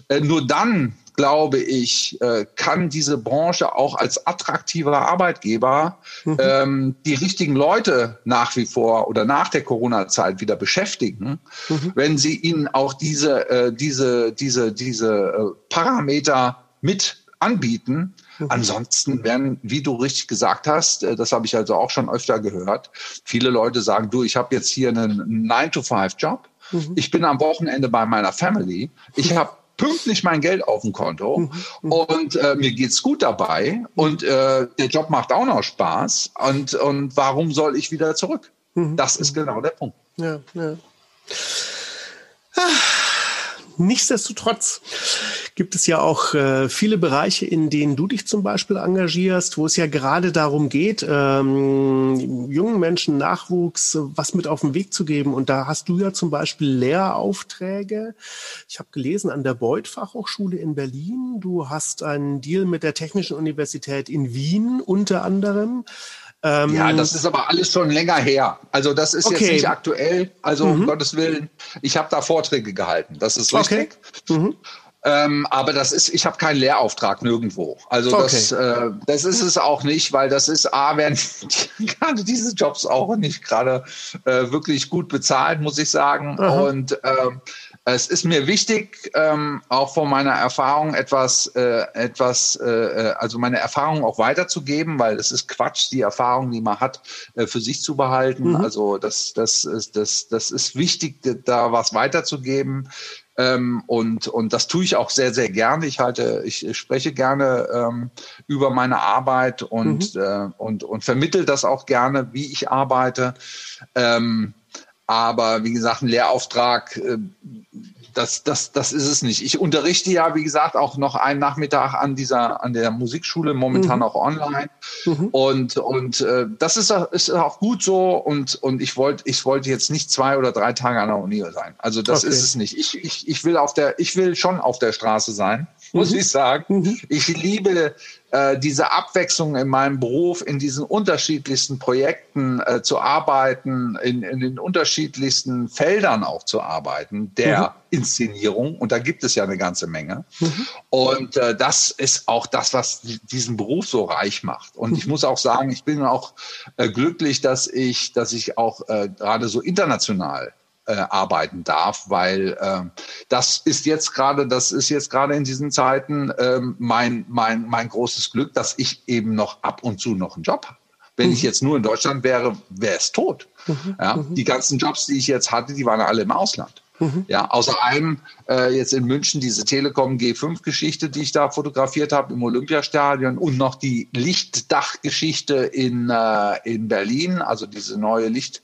äh, nur dann glaube ich, äh, kann diese Branche auch als attraktiver Arbeitgeber mhm. ähm, die richtigen Leute nach wie vor oder nach der Corona-Zeit wieder beschäftigen, mhm. wenn sie ihnen auch diese, äh, diese, diese, diese äh, Parameter mit anbieten. Mhm. Ansonsten werden, wie du richtig gesagt hast, das habe ich also auch schon öfter gehört, viele Leute sagen, du, ich habe jetzt hier einen 9-to-5-Job. Mhm. Ich bin am Wochenende bei meiner Family. Ich habe pünktlich mein Geld auf dem Konto mhm. und äh, mir geht's gut dabei und äh, der Job macht auch noch Spaß und, und warum soll ich wieder zurück? Mhm. Das ist genau der Punkt. Ja, ja. Ah, nichtsdestotrotz gibt es ja auch äh, viele Bereiche, in denen du dich zum Beispiel engagierst, wo es ja gerade darum geht, ähm, jungen Menschen Nachwuchs was mit auf den Weg zu geben. Und da hast du ja zum Beispiel Lehraufträge. Ich habe gelesen an der Beuth Fachhochschule in Berlin. Du hast einen Deal mit der Technischen Universität in Wien unter anderem. Ähm, ja, das ist aber alles schon länger her. Also das ist okay. jetzt nicht aktuell. Also mhm. um Gottes Willen, ich habe da Vorträge gehalten. Das ist richtig. Okay. Mhm. Ähm, aber das ist, ich habe keinen Lehrauftrag nirgendwo. Also okay. das, äh, das ist es auch nicht, weil das ist A, werden gerade diese Jobs auch nicht gerade äh, wirklich gut bezahlt, muss ich sagen. Aha. Und ähm, Es ist mir wichtig, ähm, auch von meiner Erfahrung etwas, äh, etwas, äh, äh, also meine Erfahrung auch weiterzugeben, weil es ist Quatsch, die Erfahrung, die man hat, äh, für sich zu behalten. Mhm. Also das, das, ist, das, das ist wichtig, da was weiterzugeben. Ähm, und, und das tue ich auch sehr, sehr gerne. Ich halte, ich spreche gerne ähm, über meine Arbeit und, mhm. äh, und, und vermittel das auch gerne, wie ich arbeite. Ähm, aber wie gesagt, ein Lehrauftrag, äh, das, das, das ist es nicht. Ich unterrichte ja, wie gesagt, auch noch einen Nachmittag an dieser, an der Musikschule, momentan mhm. auch online. Mhm. Und, und äh, das ist, ist auch gut so. Und, und ich wollte, ich wollte jetzt nicht zwei oder drei Tage an der Uni sein. Also das okay. ist es nicht. Ich, ich, ich will auf der, ich will schon auf der Straße sein, muss mhm. ich sagen. Mhm. Ich liebe äh, diese Abwechslung in meinem Beruf, in diesen unterschiedlichsten Projekten äh, zu arbeiten, in, in den unterschiedlichsten Feldern auch zu arbeiten, der mhm. Inszenierung. Und da gibt es ja eine ganze Menge. Mhm. Und äh, das ist auch das, was diesen Beruf so reich macht. Und ich mhm. muss auch sagen, ich bin auch äh, glücklich, dass ich, dass ich auch äh, gerade so international äh, arbeiten darf, weil äh, das ist jetzt gerade, das ist jetzt gerade in diesen Zeiten äh, mein, mein, mein großes Glück, dass ich eben noch ab und zu noch einen Job habe. Wenn mhm. ich jetzt nur in Deutschland wäre, wäre es tot. Mhm. Ja, mhm. Die ganzen Jobs, die ich jetzt hatte, die waren alle im Ausland. Mhm. Ja, außer einem äh, jetzt in München diese Telekom G5-Geschichte, die ich da fotografiert habe im Olympiastadion und noch die Lichtdachgeschichte in, äh, in Berlin, also diese neue Licht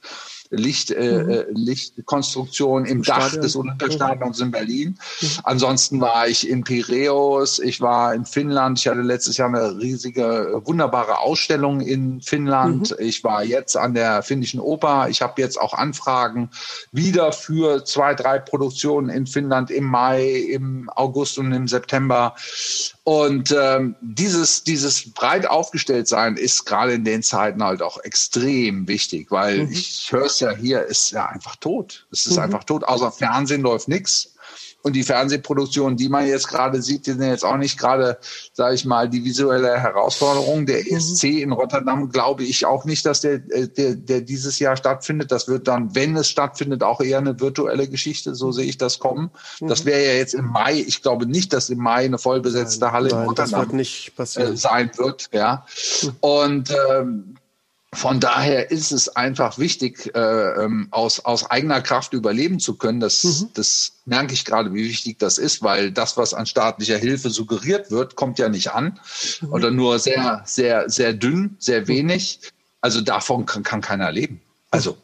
Licht, äh, mhm. Äh, Lichtkonstruktion im, Im Dach Stadion. des Olympiastadions in Berlin. Mhm. Ansonsten war ich in Piräus, ich war in Finnland. Ich hatte letztes Jahr eine riesige, wunderbare Ausstellung in Finnland. Mhm. Ich war jetzt an der Finnischen Oper. Ich habe jetzt auch Anfragen wieder für zwei, drei Produktionen in Finnland im Mai, im August und im September. Und ähm, dieses, dieses breit aufgestellt sein ist gerade in den Zeiten halt auch extrem wichtig, weil mhm. ich höre es ja hier, ist ja einfach tot. Es ist mhm. einfach tot. Außer Fernsehen läuft nichts. Und die Fernsehproduktionen, die man jetzt gerade sieht, die sind jetzt auch nicht gerade, sage ich mal, die visuelle Herausforderung. Der ESC mhm. in Rotterdam glaube ich auch nicht, dass der, äh, der, der dieses Jahr stattfindet. Das wird dann, wenn es stattfindet, auch eher eine virtuelle Geschichte. So sehe ich das kommen. Mhm. Das wäre ja jetzt im Mai. Ich glaube nicht, dass im Mai eine vollbesetzte Halle nein, in Rotterdam wird nicht passieren. Äh, sein wird. Ja. Mhm. Und ähm, von daher ist es einfach wichtig, äh, ähm, aus, aus eigener Kraft überleben zu können. Das, mhm. das merke ich gerade, wie wichtig das ist, weil das, was an staatlicher Hilfe suggeriert wird, kommt ja nicht an mhm. oder nur sehr, sehr, sehr dünn, sehr wenig. Also davon kann, kann keiner leben. Also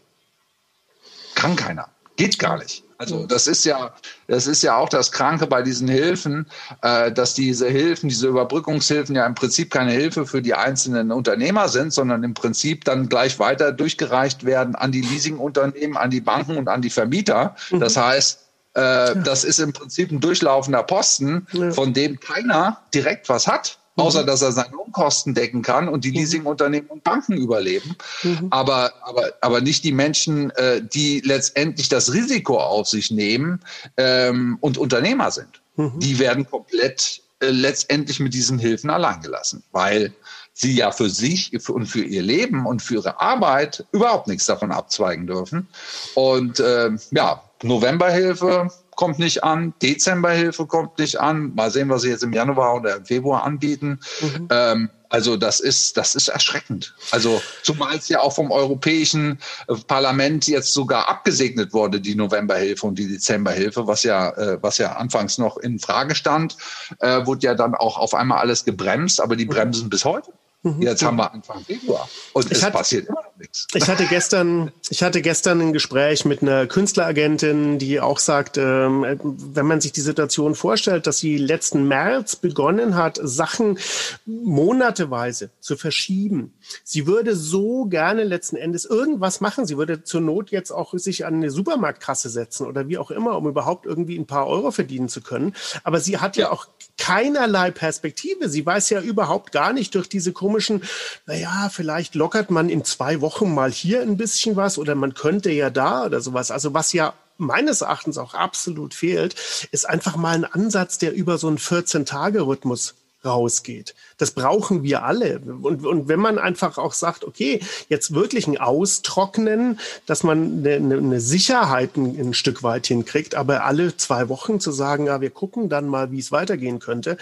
kann keiner. Geht gar nicht. Also das ist ja, das ist ja auch das Kranke bei diesen Hilfen, äh, dass diese Hilfen, diese Überbrückungshilfen ja im Prinzip keine Hilfe für die einzelnen Unternehmer sind, sondern im Prinzip dann gleich weiter durchgereicht werden an die Leasingunternehmen, an die Banken und an die Vermieter. Mhm. Das heißt, äh, das ist im Prinzip ein durchlaufender Posten, von dem keiner direkt was hat außer mhm. dass er seine Unkosten decken kann und die mhm. Leasingunternehmen und Banken überleben. Mhm. Aber, aber, aber nicht die Menschen, äh, die letztendlich das Risiko auf sich nehmen ähm, und Unternehmer sind. Mhm. Die werden komplett äh, letztendlich mit diesen Hilfen allein gelassen, weil sie ja für sich und für ihr Leben und für ihre Arbeit überhaupt nichts davon abzweigen dürfen. Und äh, ja, Novemberhilfe, kommt nicht an, Dezemberhilfe kommt nicht an. Mal sehen, was sie jetzt im Januar oder im Februar anbieten. Mhm. Ähm, also das ist, das ist erschreckend. Also zumal es ja auch vom Europäischen äh, Parlament jetzt sogar abgesegnet wurde, die Novemberhilfe und die Dezemberhilfe, was ja, äh, was ja anfangs noch in Frage stand, äh, wurde ja dann auch auf einmal alles gebremst, aber die mhm. bremsen bis heute. Mhm. Jetzt haben wir Anfang Februar und es hatte, passiert immer noch nichts. Ich hatte gestern, ich hatte gestern ein Gespräch mit einer Künstleragentin, die auch sagt, ähm, wenn man sich die Situation vorstellt, dass sie letzten März begonnen hat, Sachen monateweise zu verschieben. Sie würde so gerne letzten Endes irgendwas machen. Sie würde zur Not jetzt auch sich an eine Supermarktkasse setzen oder wie auch immer, um überhaupt irgendwie ein paar Euro verdienen zu können. Aber sie hat ja, ja auch keinerlei Perspektive. Sie weiß ja überhaupt gar nicht durch diese komischen, naja, vielleicht lockert man in zwei Wochen mal hier ein bisschen was oder man könnte ja da oder sowas. Also was ja meines Erachtens auch absolut fehlt, ist einfach mal ein Ansatz, der über so einen 14-Tage-Rhythmus rausgeht. Das brauchen wir alle. Und, und wenn man einfach auch sagt, okay, jetzt wirklich ein Austrocknen, dass man eine, eine Sicherheit ein, ein, Stück weit hinkriegt, aber alle zwei Wochen zu sagen, ja, wir gucken dann mal, wie es weitergehen könnte,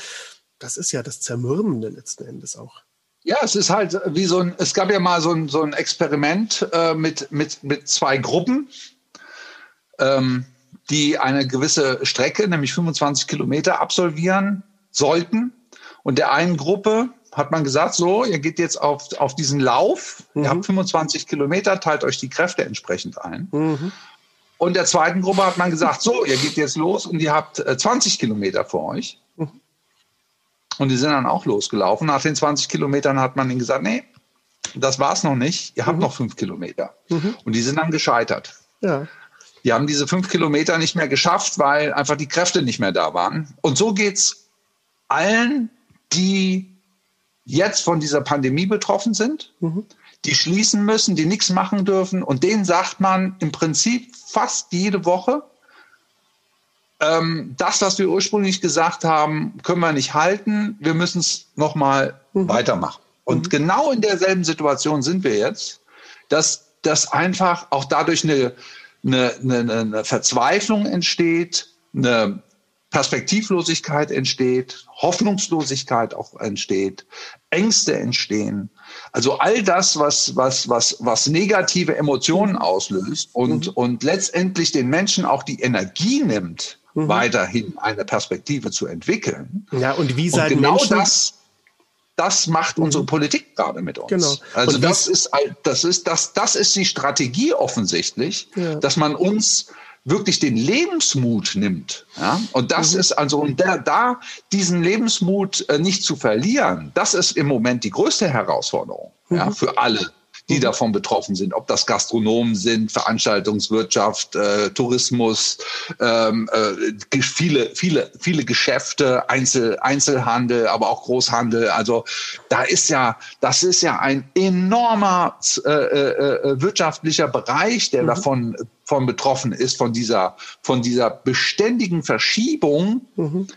das ist ja das Zermürbende letzten Endes auch. Ja, es ist halt wie so ein, es gab ja mal so ein, so ein Experiment äh, mit, mit, mit zwei Gruppen, ähm, die eine gewisse Strecke, nämlich 25 Kilometer, absolvieren sollten. Und der einen Gruppe hat man gesagt, so, ihr geht jetzt auf, auf diesen Lauf, mhm. ihr habt 25 Kilometer, teilt euch die Kräfte entsprechend ein. Mhm. Und der zweiten Gruppe hat man gesagt, so, ihr geht jetzt los und ihr habt 20 äh, Kilometer vor euch. Und die sind dann auch losgelaufen. Nach den 20 Kilometern hat man ihnen gesagt, nee, das war's noch nicht, ihr habt mhm. noch fünf Kilometer. Mhm. Und die sind dann gescheitert. Ja. Die haben diese fünf Kilometer nicht mehr geschafft, weil einfach die Kräfte nicht mehr da waren. Und so geht's allen, die jetzt von dieser Pandemie betroffen sind, mhm. die schließen müssen, die nichts machen dürfen. Und denen sagt man im Prinzip fast jede Woche, ähm, das, was wir ursprünglich gesagt haben, können wir nicht halten. Wir müssen es nochmal mhm. weitermachen. Und mhm. genau in derselben Situation sind wir jetzt, dass das einfach auch dadurch eine, eine, eine, eine Verzweiflung entsteht, eine Perspektivlosigkeit entsteht, Hoffnungslosigkeit auch entsteht, Ängste entstehen. Also all das, was, was, was, was negative Emotionen auslöst und, mhm. und letztendlich den Menschen auch die Energie nimmt, mhm. weiterhin eine Perspektive zu entwickeln. Ja, und wie sein genau Menschen das das macht mhm. unsere Politik gerade mit uns. Genau. Also das ist, das ist, das, das ist die Strategie offensichtlich, ja. dass man uns wirklich den Lebensmut nimmt. Ja? Und das mhm. ist also, und der, da diesen Lebensmut äh, nicht zu verlieren, das ist im Moment die größte Herausforderung mhm. ja, für alle die mhm. davon betroffen sind, ob das Gastronomen sind, Veranstaltungswirtschaft, äh, Tourismus, ähm, äh, viele, viele, viele Geschäfte, Einzel, Einzelhandel, aber auch Großhandel. Also da ist ja, das ist ja ein enormer äh, äh, äh wirtschaftlicher Bereich, der mhm. davon von betroffen ist, von dieser, von dieser beständigen Verschiebung. Mhm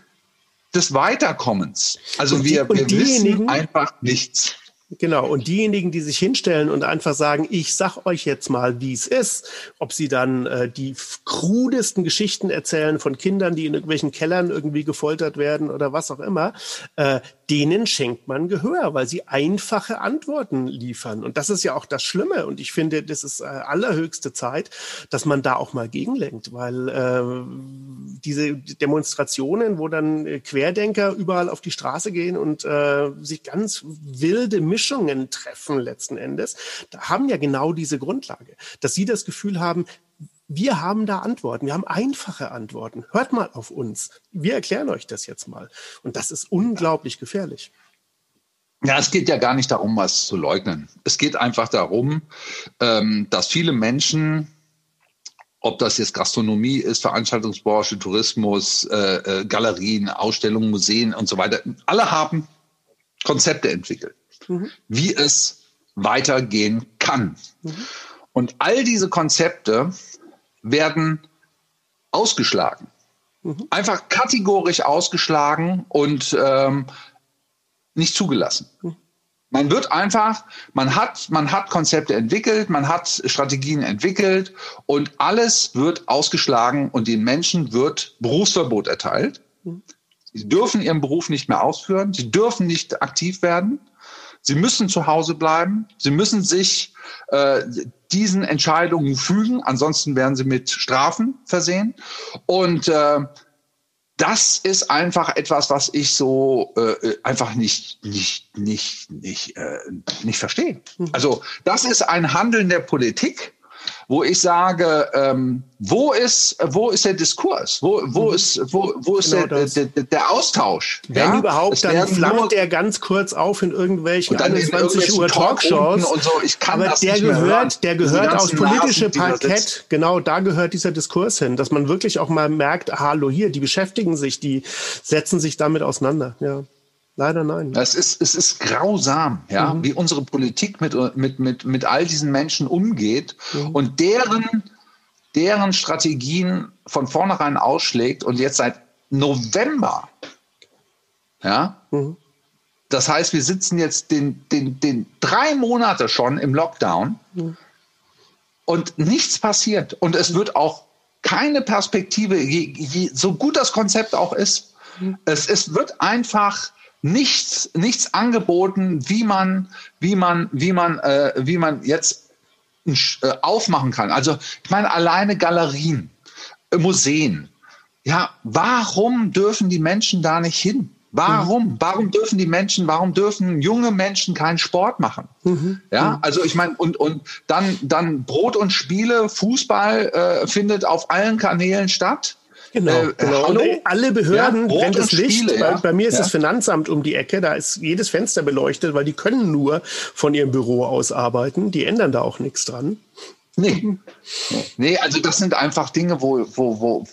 des Weiterkommens. Also wir, wir wissen einfach nichts. Genau, und diejenigen, die sich hinstellen und einfach sagen, ich sag euch jetzt mal, wie es ist, ob sie dann äh, die krudesten Geschichten erzählen von Kindern, die in irgendwelchen Kellern irgendwie gefoltert werden oder was auch immer, äh, denen schenkt man Gehör, weil sie einfache Antworten liefern. Und das ist ja auch das Schlimme. Und ich finde, das ist äh, allerhöchste Zeit, dass man da auch mal gegenlenkt, weil äh, diese Demonstrationen, wo dann äh, Querdenker überall auf die Straße gehen und äh, sich ganz wilde Mischungen treffen letzten Endes, da haben ja genau diese Grundlage, dass sie das Gefühl haben, wir haben da Antworten. Wir haben einfache Antworten. Hört mal auf uns. Wir erklären euch das jetzt mal. Und das ist unglaublich gefährlich. Ja, es geht ja gar nicht darum, was zu leugnen. Es geht einfach darum, ähm, dass viele Menschen, ob das jetzt Gastronomie ist, Veranstaltungsbranche, Tourismus, äh, äh, Galerien, Ausstellungen, Museen und so weiter, alle haben Konzepte entwickelt, mhm. wie es weitergehen kann. Mhm. Und all diese Konzepte werden ausgeschlagen. Mhm. Einfach kategorisch ausgeschlagen und ähm, nicht zugelassen. Mhm. Man wird einfach, man hat, man hat Konzepte entwickelt, man hat Strategien entwickelt und alles wird ausgeschlagen und den Menschen wird Berufsverbot erteilt. Mhm. Sie dürfen ihren Beruf nicht mehr ausführen, sie dürfen nicht aktiv werden. Sie müssen zu Hause bleiben. Sie müssen sich äh, diesen Entscheidungen fügen. Ansonsten werden sie mit Strafen versehen. Und äh, das ist einfach etwas, was ich so äh, einfach nicht nicht nicht nicht äh, nicht verstehe. Mhm. Also das ist ein Handeln der Politik, wo ich sage, ähm, wo ist, wo ist der Diskurs? Wo, wo mhm. ist, wo, wo ist genau der, der, der, der, Austausch? Wenn ja? überhaupt, dann flammt der ganz kurz auf in irgendwelchen 21 Uhr Talkshows. Und so. Ich kann Aber das der gehört, der gehört aus politische Parkett. Genau, da gehört dieser Diskurs hin, dass man wirklich auch mal merkt, hallo hier, die beschäftigen sich, die setzen sich damit auseinander. Ja. Leider nein. Es ist, es ist grausam, ja, mhm. wie unsere Politik mit, mit, mit, mit all diesen Menschen umgeht mhm. und deren, deren Strategien von vornherein ausschlägt und jetzt seit November, ja, mhm. Das heißt, wir sitzen jetzt den, den, den drei Monate schon im Lockdown mhm. und nichts passiert. Und es wird auch keine Perspektive, je, je, so gut das Konzept auch ist, mhm. es, es wird einfach nichts, nichts angeboten, wie man, wie man, wie man, äh, wie man jetzt äh, aufmachen kann. Also ich meine alleine Galerien, äh, Museen. Ja, warum dürfen die Menschen da nicht hin? Warum? Mhm. Warum dürfen die Menschen, warum dürfen junge Menschen keinen Sport machen? Mhm. Ja, mhm. also ich meine, und, und dann, dann Brot und Spiele, Fußball äh, findet auf allen Kanälen statt. Genau, äh, genau. Und alle Behörden, ja, wenn das Licht, Spiele, bei, bei, mir ist ja. das Finanzamt um die Ecke, da ist jedes Fenster beleuchtet, weil die können nur von ihrem Büro aus arbeiten. Die ändern da auch nichts dran. Nee. Nee, also das sind einfach Dinge, wo, wo, wo,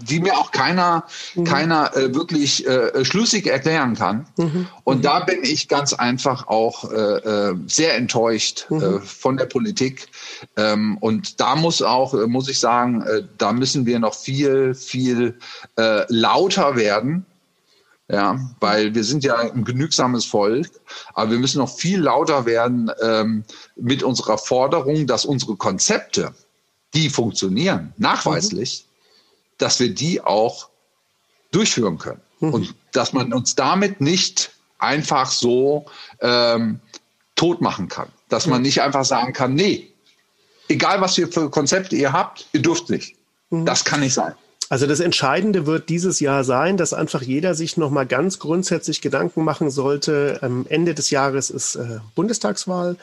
die mir auch keiner, mhm. keiner äh, wirklich äh, schlüssig erklären kann. Mhm. Und mhm. da bin ich ganz einfach auch äh, äh sehr enttäuscht äh, mhm. von der Politik. Ähm, und da muss auch, äh, muss ich sagen, da müssen wir noch viel, viel lauter werden ja, weil wir sind ja ein genügsames Volk, aber wir müssen noch viel lauter werden ähm, mit unserer Forderung, dass unsere Konzepte, die funktionieren, nachweislich, mhm. dass wir die auch durchführen können mhm. und dass man uns damit nicht einfach so ähm, tot machen kann, dass man nicht einfach sagen kann, nee, egal was ihr für Konzepte ihr habt, ihr dürft nicht. Mhm. Das kann nicht sein. Also das Entscheidende wird dieses Jahr sein, dass einfach jeder sich noch mal ganz grundsätzlich Gedanken machen sollte. Am Ende des Jahres ist äh, Bundestagswahl.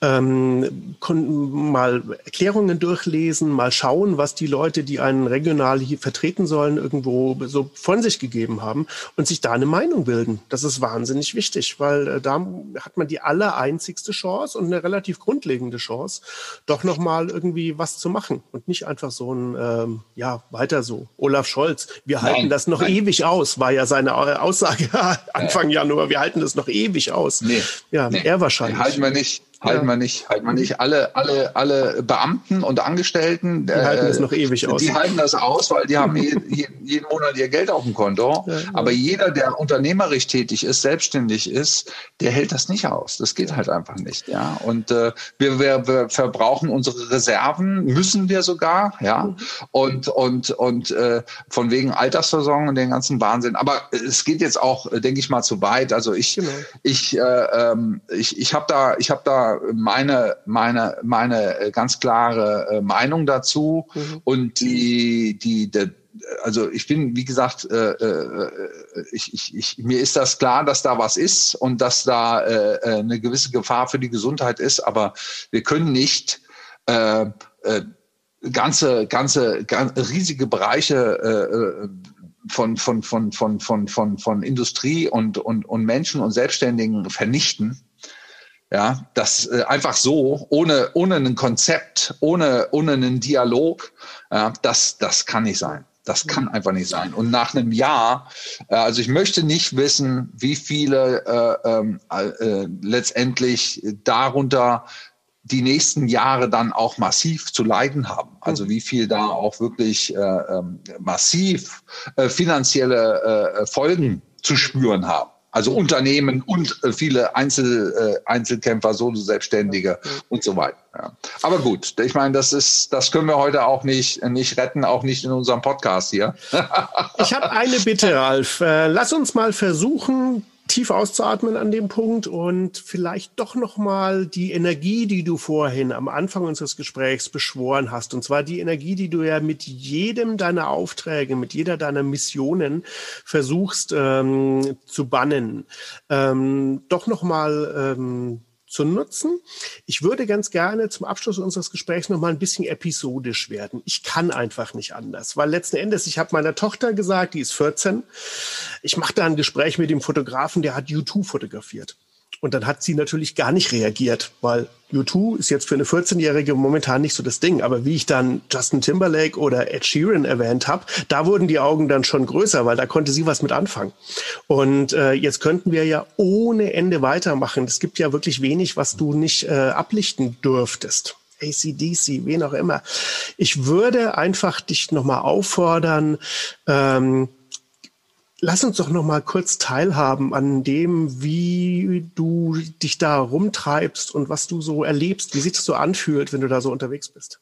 Ähm, mal Erklärungen durchlesen, mal schauen, was die Leute, die einen regional hier vertreten sollen, irgendwo so von sich gegeben haben und sich da eine Meinung bilden. Das ist wahnsinnig wichtig, weil äh, da hat man die allereinzigste Chance und eine relativ grundlegende Chance, doch noch mal irgendwie was zu machen und nicht einfach so ein ähm, ja weiter so Olaf Scholz, wir halten nein, das noch nein. ewig aus, war ja seine Aussage Anfang ja. Januar, wir halten das noch ewig aus. Nee, ja, nee, er wahrscheinlich. Halten wir nicht. Halten ja. wir nicht, halten wir nicht. Alle, alle, alle Beamten und Angestellten, die äh, halten das noch ewig aus. Die halten das aus, weil die haben jeden, jeden Monat ihr Geld auf dem Konto. Ja, Aber jeder, der unternehmerisch tätig ist, selbstständig ist, der hält das nicht aus. Das geht halt einfach nicht. Ja. Und äh, wir, wir, wir verbrauchen unsere Reserven, müssen wir sogar, ja. Und und und äh, von wegen Altersversorgung und den ganzen Wahnsinn. Aber es geht jetzt auch, denke ich mal, zu weit. Also ich, genau. ich, äh, ähm, ich, ich habe da, ich habe da meine, meine, meine äh, ganz klare äh, Meinung dazu. Mhm. Und die, die, die, also ich bin, wie gesagt, äh, äh, ich, ich, ich, mir ist das klar, dass da was ist und dass da äh, eine gewisse Gefahr für die Gesundheit ist, aber wir können nicht äh, äh, ganze, ganze, ganz riesige Bereiche äh, von, von, von, von, von, von, von Industrie und, und, und Menschen und Selbstständigen vernichten ja, das äh, einfach so, ohne, ohne ein Konzept, ohne, ohne einen Dialog, ja, das, das kann nicht sein. Das kann mhm. einfach nicht sein. Und nach einem Jahr, äh, also ich möchte nicht wissen, wie viele äh, ähm, äh, letztendlich darunter die nächsten Jahre dann auch massiv zu leiden haben. Also mhm. wie viel da auch wirklich äh, ähm, massiv äh, finanzielle äh, Folgen zu spüren haben. Also Unternehmen und äh, viele Einzel, äh, Einzelkämpfer, Solo-Selbstständige ja. und so weiter. Ja. Aber gut, ich meine, das ist, das können wir heute auch nicht, nicht retten, auch nicht in unserem Podcast hier. ich habe eine Bitte, Ralf. Äh, lass uns mal versuchen, tief auszuatmen an dem Punkt und vielleicht doch noch mal die Energie, die du vorhin am Anfang unseres Gesprächs beschworen hast, und zwar die Energie, die du ja mit jedem deiner Aufträge, mit jeder deiner Missionen versuchst ähm, zu bannen, ähm, doch noch mal ähm, zu nutzen. Ich würde ganz gerne zum Abschluss unseres Gesprächs noch mal ein bisschen episodisch werden. Ich kann einfach nicht anders, weil letzten Endes, ich habe meiner Tochter gesagt, die ist 14, ich mache da ein Gespräch mit dem Fotografen, der hat YouTube fotografiert. Und dann hat sie natürlich gar nicht reagiert, weil U2 ist jetzt für eine 14-Jährige momentan nicht so das Ding. Aber wie ich dann Justin Timberlake oder Ed Sheeran erwähnt habe, da wurden die Augen dann schon größer, weil da konnte sie was mit anfangen. Und äh, jetzt könnten wir ja ohne Ende weitermachen. Es gibt ja wirklich wenig, was du nicht äh, ablichten dürftest. ACDC, wen auch immer. Ich würde einfach dich nochmal auffordern, ähm, lass uns doch noch mal kurz teilhaben an dem, wie du dich da rumtreibst und was du so erlebst. Wie sich das so anfühlt, wenn du da so unterwegs bist?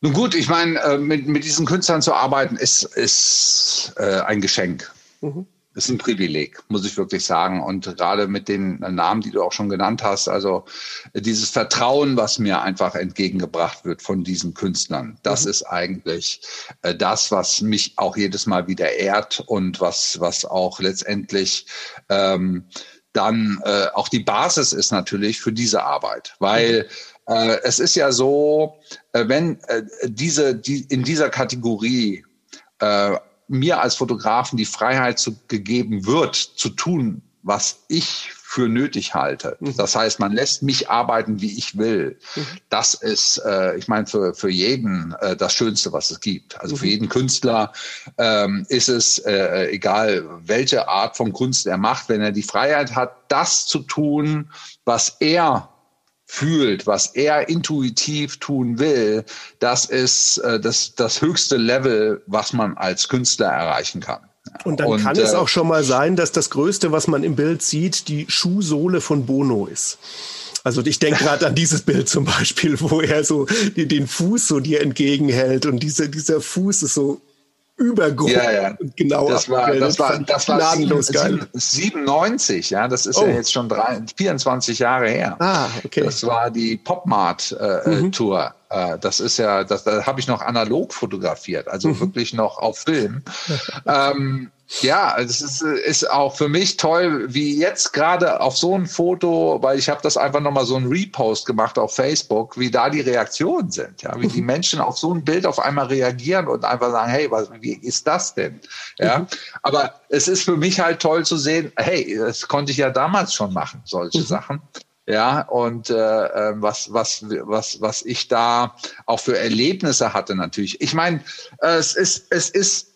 Nun gut, ich meine, äh, mit, mit diesen Künstlern zu arbeiten, ist, ist äh, ein Geschenk. Mhm ist ein Privileg, muss ich wirklich sagen. Und gerade mit den Namen, die du auch schon genannt hast, also dieses Vertrauen, was mir einfach entgegengebracht wird von diesen Künstlern, das mhm. ist eigentlich äh, das, was mich auch jedes Mal wieder ehrt und was, was auch letztendlich ähm, dann äh, auch die Basis ist natürlich für diese Arbeit, weil mhm. äh, es ist ja so, äh, wenn äh, diese die in dieser Kategorie äh, mir als Fotografen die Freiheit zu, gegeben wird, zu tun, was ich für nötig halte. Mhm. Das heißt, man lässt mich arbeiten, wie ich will. Mhm. Das ist, äh, ich meine, für, für jeden äh, das Schönste, was es gibt. Also mhm. für jeden Künstler ähm, ist es äh, egal, welche Art von Kunst er macht, wenn er die Freiheit hat, das zu tun, was er fühlt, was er intuitiv tun will, das ist äh, das, das höchste Level, was man als Künstler erreichen kann. Und dann und, kann äh, es auch schon mal sein, dass das Größte, was man im Bild sieht, die Schuhsohle von Bono ist. Also ich denke gerade an dieses Bild zum Beispiel, wo er so den Fuß so dir entgegenhält und diese, dieser Fuß ist so übergroß ja, ja. und genau das war das war das war 97 ja das ist oh. ja jetzt schon drei, 24 Jahre her ah, okay. das war die Popmart äh, mhm. Äh, das ist ja das da habe ich noch analog fotografiert also mhm. wirklich noch auf Film ähm, ja, es ist, ist auch für mich toll, wie jetzt gerade auf so ein Foto, weil ich habe das einfach nochmal so ein Repost gemacht auf Facebook, wie da die Reaktionen sind, ja, wie die mhm. Menschen auf so ein Bild auf einmal reagieren und einfach sagen, hey, was, wie ist das denn? Ja, mhm. aber es ist für mich halt toll zu sehen, hey, das konnte ich ja damals schon machen, solche mhm. Sachen. Ja, und äh, ähm, was, was, was, was ich da auch für Erlebnisse hatte natürlich. Ich meine, es ist, es ist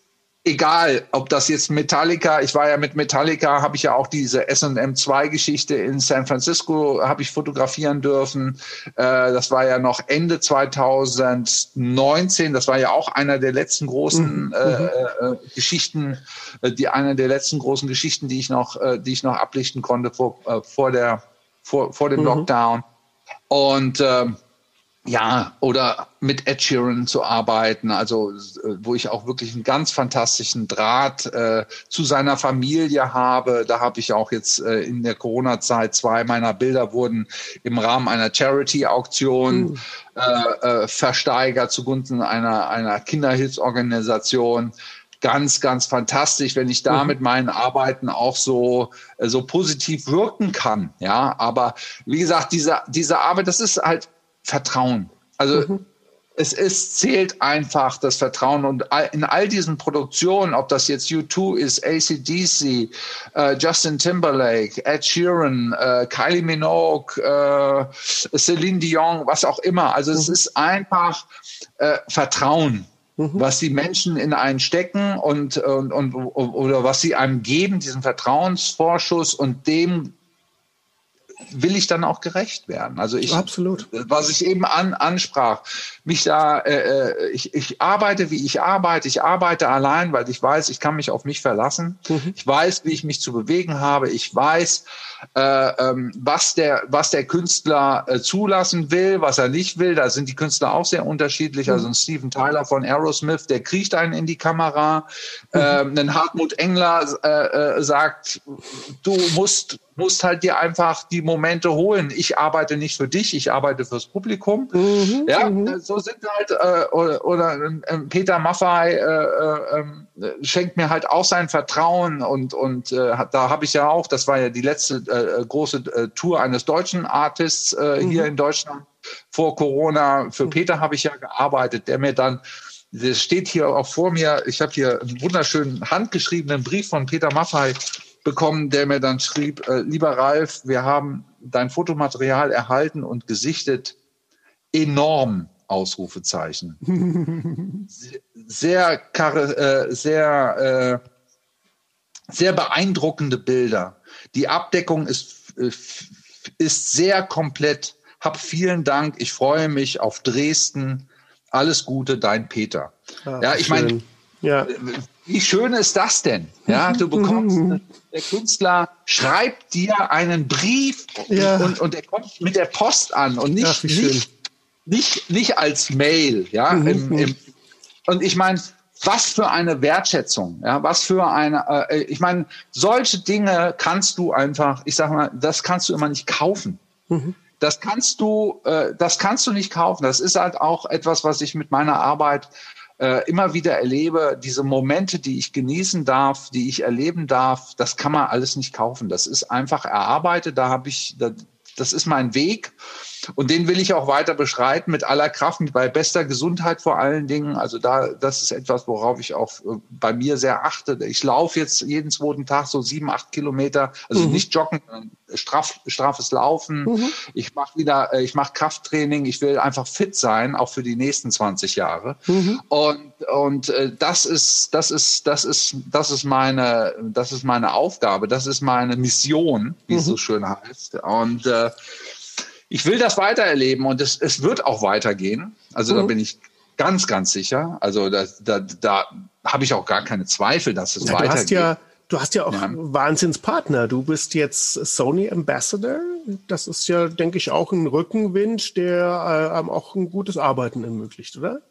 egal, ob das jetzt Metallica, ich war ja mit Metallica, habe ich ja auch diese S&M2-Geschichte in San Francisco, habe ich fotografieren dürfen. Äh, das war ja noch Ende 2019, das war ja auch einer der letzten großen mhm. äh, äh, Geschichten, äh, die einer der letzten großen Geschichten, die ich noch, äh, die ich noch ablichten konnte vor, äh, vor der, vor, vor dem mhm. Lockdown. Und ähm, ja, oder mit Ed Sheeran zu arbeiten, also wo ich auch wirklich einen ganz fantastischen Draht äh, zu seiner Familie habe. Da habe ich auch jetzt äh, in der Corona-Zeit zwei meiner Bilder wurden im Rahmen einer Charity-Auktion mhm. äh, äh, versteigert zugunsten einer, einer Kinderhilfsorganisation ganz, ganz fantastisch, wenn ich da mhm. mit meinen Arbeiten auch so, äh, so positiv wirken kann. Ja, aber wie gesagt, diese, diese Arbeit, das ist halt Vertrauen. Also mhm. es ist, zählt einfach das Vertrauen und in all diesen Produktionen, ob das jetzt U2 ist, ACDC, äh, Justin Timberlake, Ed Sheeran, äh, Kylie Minogue, äh, Celine Dion, was auch immer. Also mhm. es ist einfach äh, Vertrauen. Mhm. was die Menschen in einen stecken und, und, und oder was sie einem geben, diesen Vertrauensvorschuss und dem will ich dann auch gerecht werden. Also ich, absolut, was ich eben an, ansprach, mich da, äh, äh, ich, ich arbeite, wie ich arbeite. Ich arbeite allein, weil ich weiß, ich kann mich auf mich verlassen. Mhm. Ich weiß, wie ich mich zu bewegen habe. Ich weiß, äh, ähm, was der, was der Künstler äh, zulassen will, was er nicht will. Da sind die Künstler auch sehr unterschiedlich. Also mhm. Also ein Steven Tyler von Aerosmith, der kriecht einen in die Kamera. Mhm. Ähm, ein Hartmut Engler äh, äh, sagt, du musst musst halt dir einfach die Momente holen. Ich arbeite nicht für dich, ich arbeite fürs Publikum. Mhm, ja, mhm. So sind halt äh, oder, oder äh, Peter Maffei äh, äh, ähm, schenkt mir halt auch sein Vertrauen und und äh, da habe ich ja auch, das war ja die letzte äh, große äh, Tour eines deutschen Artists mhm. hier in Deutschland vor Corona. Für mhm. Peter habe ich ja gearbeitet, der mir dann das steht hier auch vor mir. Ich habe hier einen wunderschönen handgeschriebenen Brief von Peter Maffei bekommen, der mir dann schrieb, äh, lieber Ralf, wir haben dein Fotomaterial erhalten und gesichtet. Enorm, Ausrufezeichen. sehr, äh, sehr, äh, sehr beeindruckende Bilder. Die Abdeckung ist, äh, ist sehr komplett. Hab vielen Dank. Ich freue mich auf Dresden. Alles Gute, dein Peter. Ah, ja, ich meine, ja wie schön ist das denn? Ja, du bekommst, der Künstler schreibt dir einen Brief ja. und, und der kommt mit der Post an und nicht, Ach, nicht, nicht, nicht als Mail. Ja, mhm. im, im, und ich meine, was für eine Wertschätzung, ja, was für eine, äh, ich meine, solche Dinge kannst du einfach, ich sag mal, das kannst du immer nicht kaufen. Mhm. Das kannst du, äh, das kannst du nicht kaufen. Das ist halt auch etwas, was ich mit meiner Arbeit äh, immer wieder erlebe, diese Momente, die ich genießen darf, die ich erleben darf, das kann man alles nicht kaufen. Das ist einfach erarbeitet. Da habe ich, da, das ist mein Weg. Und den will ich auch weiter beschreiten mit aller Kraft, mit bei bester Gesundheit vor allen Dingen. Also da, das ist etwas, worauf ich auch äh, bei mir sehr achte. Ich laufe jetzt jeden zweiten Tag so sieben, acht Kilometer, also mhm. nicht joggen, straff, straffes Laufen. Mhm. Ich mache wieder, äh, ich mache Krafttraining. Ich will einfach fit sein, auch für die nächsten 20 Jahre. Mhm. Und und äh, das ist, das ist, das ist, das ist meine, das ist meine Aufgabe. Das ist meine Mission, wie es mhm. so schön heißt. Und äh, ich will das weitererleben und es, es wird auch weitergehen. Also mhm. da bin ich ganz, ganz sicher. Also da, da, da habe ich auch gar keine Zweifel, dass es ja, weitergeht. Du hast ja, du hast ja auch ja. Wahnsinnspartner. Du bist jetzt Sony Ambassador. Das ist ja, denke ich, auch ein Rückenwind, der äh, auch ein gutes Arbeiten ermöglicht, oder?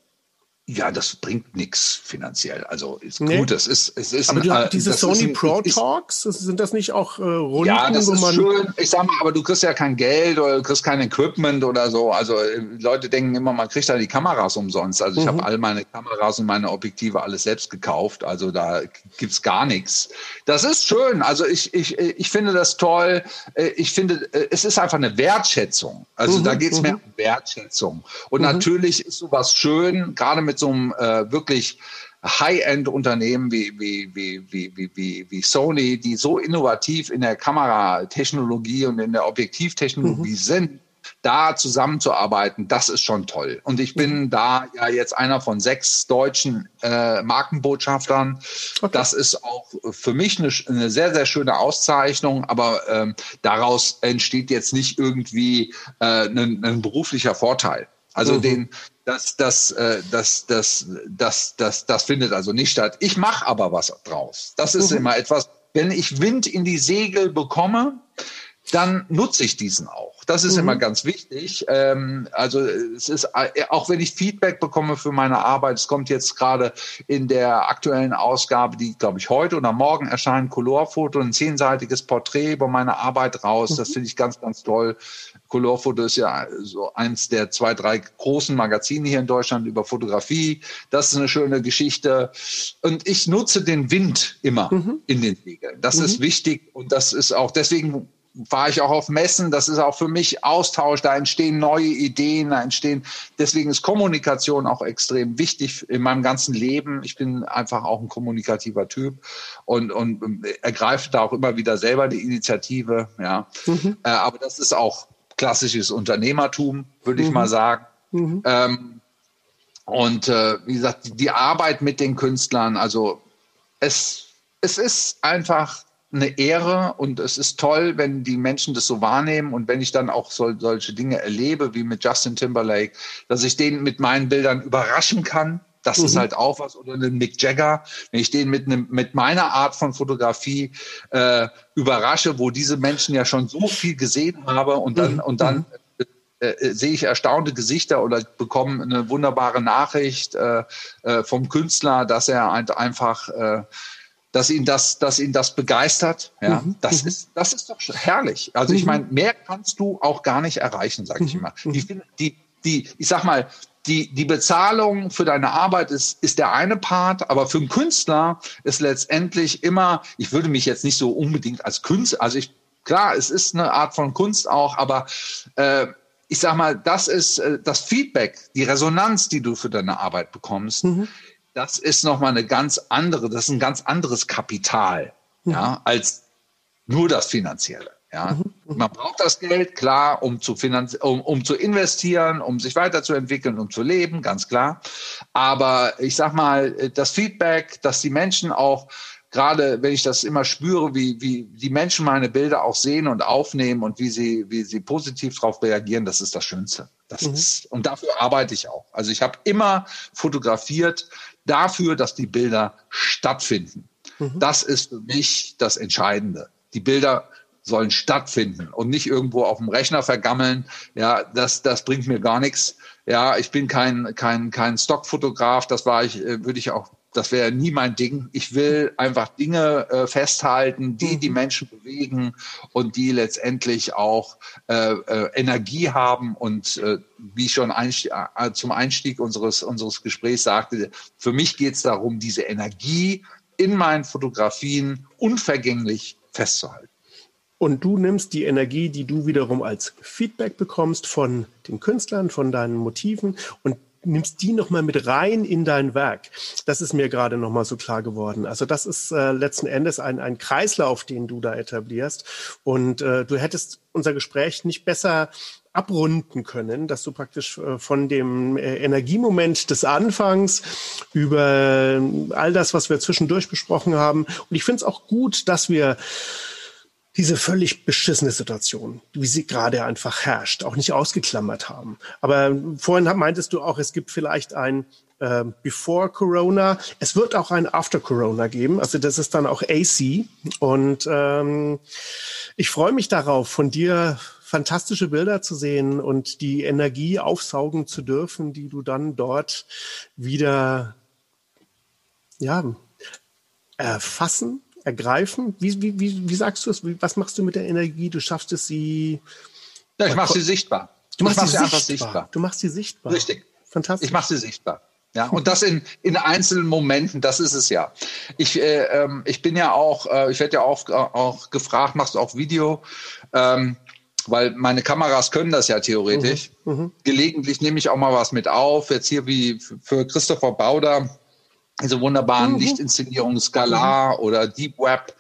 Ja, das bringt nichts finanziell. Also ist nee. gut, es ist es ist Aber du, äh, diese Sony ein, Pro ist, Talks, sind das nicht auch äh, Runden, Ja, das ist schön. Ich sag mal, aber du kriegst ja kein Geld oder du kriegst kein Equipment oder so. Also äh, Leute denken immer, man kriegt da die Kameras umsonst. Also ich mhm. habe all meine Kameras und meine Objektive alles selbst gekauft. Also da gibt's gar nichts. Das ist schön. Also ich ich ich finde das toll. Äh, ich finde, äh, es ist einfach eine Wertschätzung. Also mhm. da geht's mhm. mehr um Wertschätzung. Und mhm. natürlich ist sowas schön, gerade mit so einem äh, wirklich High-End-Unternehmen wie, wie, wie, wie, wie, wie Sony, die so innovativ in der Kameratechnologie und in der Objektivtechnologie mhm. sind, da zusammenzuarbeiten, das ist schon toll. Und ich bin mhm. da ja jetzt einer von sechs deutschen äh, Markenbotschaftern. Okay. Das ist auch für mich eine, eine, sehr, sehr schöne Auszeichnung, aber ähm, daraus entsteht jetzt nicht irgendwie äh, ein, ein beruflicher Vorteil. Also mhm. den, das, das, äh, das, das, das, das, das findet also nicht statt. Ich mache aber was draus. Das ist mhm. immer etwas, wenn ich Wind in die Segel bekomme, dann nutze ich diesen auch. Das ist mhm. immer ganz wichtig. Ähm, also es ist, äh, auch wenn ich Feedback bekomme für meine Arbeit, es kommt jetzt gerade in der aktuellen Ausgabe, die, glaube ich, heute oder morgen erscheint, Colorfoto, ein zehnseitiges Porträt über meine Arbeit raus. Mhm. Das finde ich ganz, ganz toll. Colorfoto ist ja so eins der zwei, drei großen Magazine hier in Deutschland über Fotografie. Das ist eine schöne Geschichte. Und ich nutze den Wind immer mhm. in den Segeln. Das ist mhm. wichtig und das ist auch deswegen war ich auch auf Messen. Das ist auch für mich Austausch. Da entstehen neue Ideen, da entstehen. Deswegen ist Kommunikation auch extrem wichtig in meinem ganzen Leben. Ich bin einfach auch ein kommunikativer Typ und, und ergreife da auch immer wieder selber die Initiative. Ja, mhm. äh, aber das ist auch klassisches Unternehmertum, würde mhm. ich mal sagen. Mhm. Ähm, und äh, wie gesagt, die Arbeit mit den Künstlern, also es, es ist einfach eine Ehre und es ist toll, wenn die Menschen das so wahrnehmen und wenn ich dann auch so, solche Dinge erlebe wie mit Justin Timberlake, dass ich den mit meinen Bildern überraschen kann. Das mhm. ist halt auch was. Oder einen Mick Jagger, wenn ich den mit, einem, mit meiner Art von Fotografie äh, überrasche, wo diese Menschen ja schon so viel gesehen haben und dann, mhm. und dann äh, äh, sehe ich erstaunte Gesichter oder bekomme eine wunderbare Nachricht äh, äh, vom Künstler, dass er einfach äh, dass ihn das, dass ihn das begeistert. Ja, mhm. das mhm. ist, das ist doch herrlich. Also ich mhm. meine, mehr kannst du auch gar nicht erreichen, sage ich mhm. immer. Die, die, die, ich sag mal, die, die Bezahlung für deine Arbeit ist, ist der eine Part, aber für einen Künstler ist letztendlich immer, ich würde mich jetzt nicht so unbedingt als Künstler, also ich, klar, es ist eine Art von Kunst auch, aber äh, ich sag mal, das ist äh, das Feedback, die Resonanz, die du für deine Arbeit bekommst, mhm das ist nochmal eine ganz andere, das ist ein ganz anderes Kapital, mhm. ja, als nur das Finanzielle. Ja, mhm. mhm. man braucht das Geld, klar, um zu finanz um, um zu investieren, um sich weiterzuentwickeln, um zu leben, ganz klar. Aber ich sag mal, das Feedback, dass die Menschen auch gerade wenn ich das immer spüre, wie, wie die Menschen meine Bilder auch sehen und aufnehmen und wie sie, wie sie positiv darauf reagieren, das ist das Schönste. Das mhm. ist, und dafür arbeite ich auch. Also ich habe immer fotografiert, dafür, dass die Bilder stattfinden. Mhm. Das ist für mich das Entscheidende. Die Bilder sollen stattfinden und nicht irgendwo auf dem Rechner vergammeln. Ja, das, das bringt mir gar nichts. Ja, ich bin kein, kein, kein Stockfotograf. Das war ich, äh, würde ich auch, das wäre nie mein Ding. Ich will einfach Dinge äh, festhalten, die die mhm. Menschen bewegen und die letztendlich auch äh, äh, Energie haben und äh, wie ich schon einstieg, äh, zum Einstieg unseres, unseres Gesprächs sagte, für mich geht es darum, diese Energie in meinen Fotografien unvergänglich festzuhalten. Und du nimmst die Energie, die du wiederum als Feedback bekommst von den Künstlern, von deinen Motiven und nimmst die nochmal mit rein in dein Werk. Das ist mir gerade nochmal so klar geworden. Also das ist äh, letzten Endes ein, ein Kreislauf, den du da etablierst. Und äh, du hättest unser Gespräch nicht besser abrunden können, dass du praktisch äh, von dem äh, Energiemoment des Anfangs über all das, was wir zwischendurch besprochen haben. Und ich finde es auch gut, dass wir diese völlig beschissene Situation, wie sie gerade einfach herrscht, auch nicht ausgeklammert haben. Aber vorhin meintest du auch, es gibt vielleicht ein äh, Before Corona. Es wird auch ein After Corona geben. Also das ist dann auch AC. Und ähm, ich freue mich darauf, von dir fantastische Bilder zu sehen und die Energie aufsaugen zu dürfen, die du dann dort wieder ja, erfassen ergreifen? Wie, wie, wie, wie sagst du es? Was machst du mit der Energie? Du schaffst es, sie. Ja, ich mache sie sichtbar. Du machst sie sichtbar. sichtbar. Du machst sie sichtbar. Richtig. Fantastisch. Ich mache sie sichtbar. Ja, und das in, in einzelnen Momenten, das ist es ja. Ich, äh, ähm, ich bin ja auch, äh, ich werde ja auch, auch gefragt, machst du auch Video? Ähm, weil meine Kameras können das ja theoretisch. Mhm, mhm. Gelegentlich nehme ich auch mal was mit auf. Jetzt hier wie für Christopher Bauder diese wunderbaren mhm. Lichtinszenierungen Scalar mhm. oder Deep Web,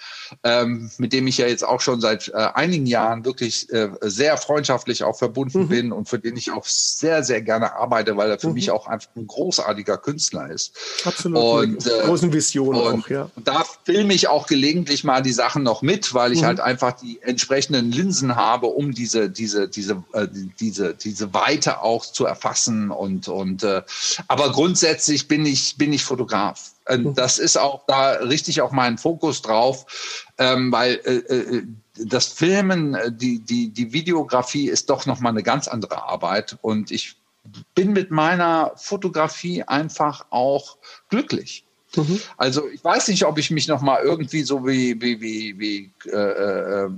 ähm, mit dem ich ja jetzt auch schon seit äh, einigen Jahren wirklich äh, sehr freundschaftlich auch verbunden mhm. bin und für den ich auch sehr, sehr gerne arbeite, weil er für mhm. mich auch einfach ein großartiger Künstler ist. Absolut. Und, äh, großen Visionen auch, ja. Und da filme ich auch gelegentlich mal die Sachen noch mit, weil ich mhm. halt einfach die entsprechenden Linsen habe, um diese, diese, diese, äh, diese, diese Weite auch zu erfassen und, und äh, aber grundsätzlich bin ich, bin ich Fotograf. Mhm. Das ist auch da richtig auch mein Fokus drauf, ähm, weil äh, äh, das Filmen, äh, die, die, die Videografie ist doch nochmal eine ganz andere Arbeit und ich bin mit meiner Fotografie einfach auch glücklich. Mhm. Also ich weiß nicht, ob ich mich noch mal irgendwie so wie wie wie wie äh, äh,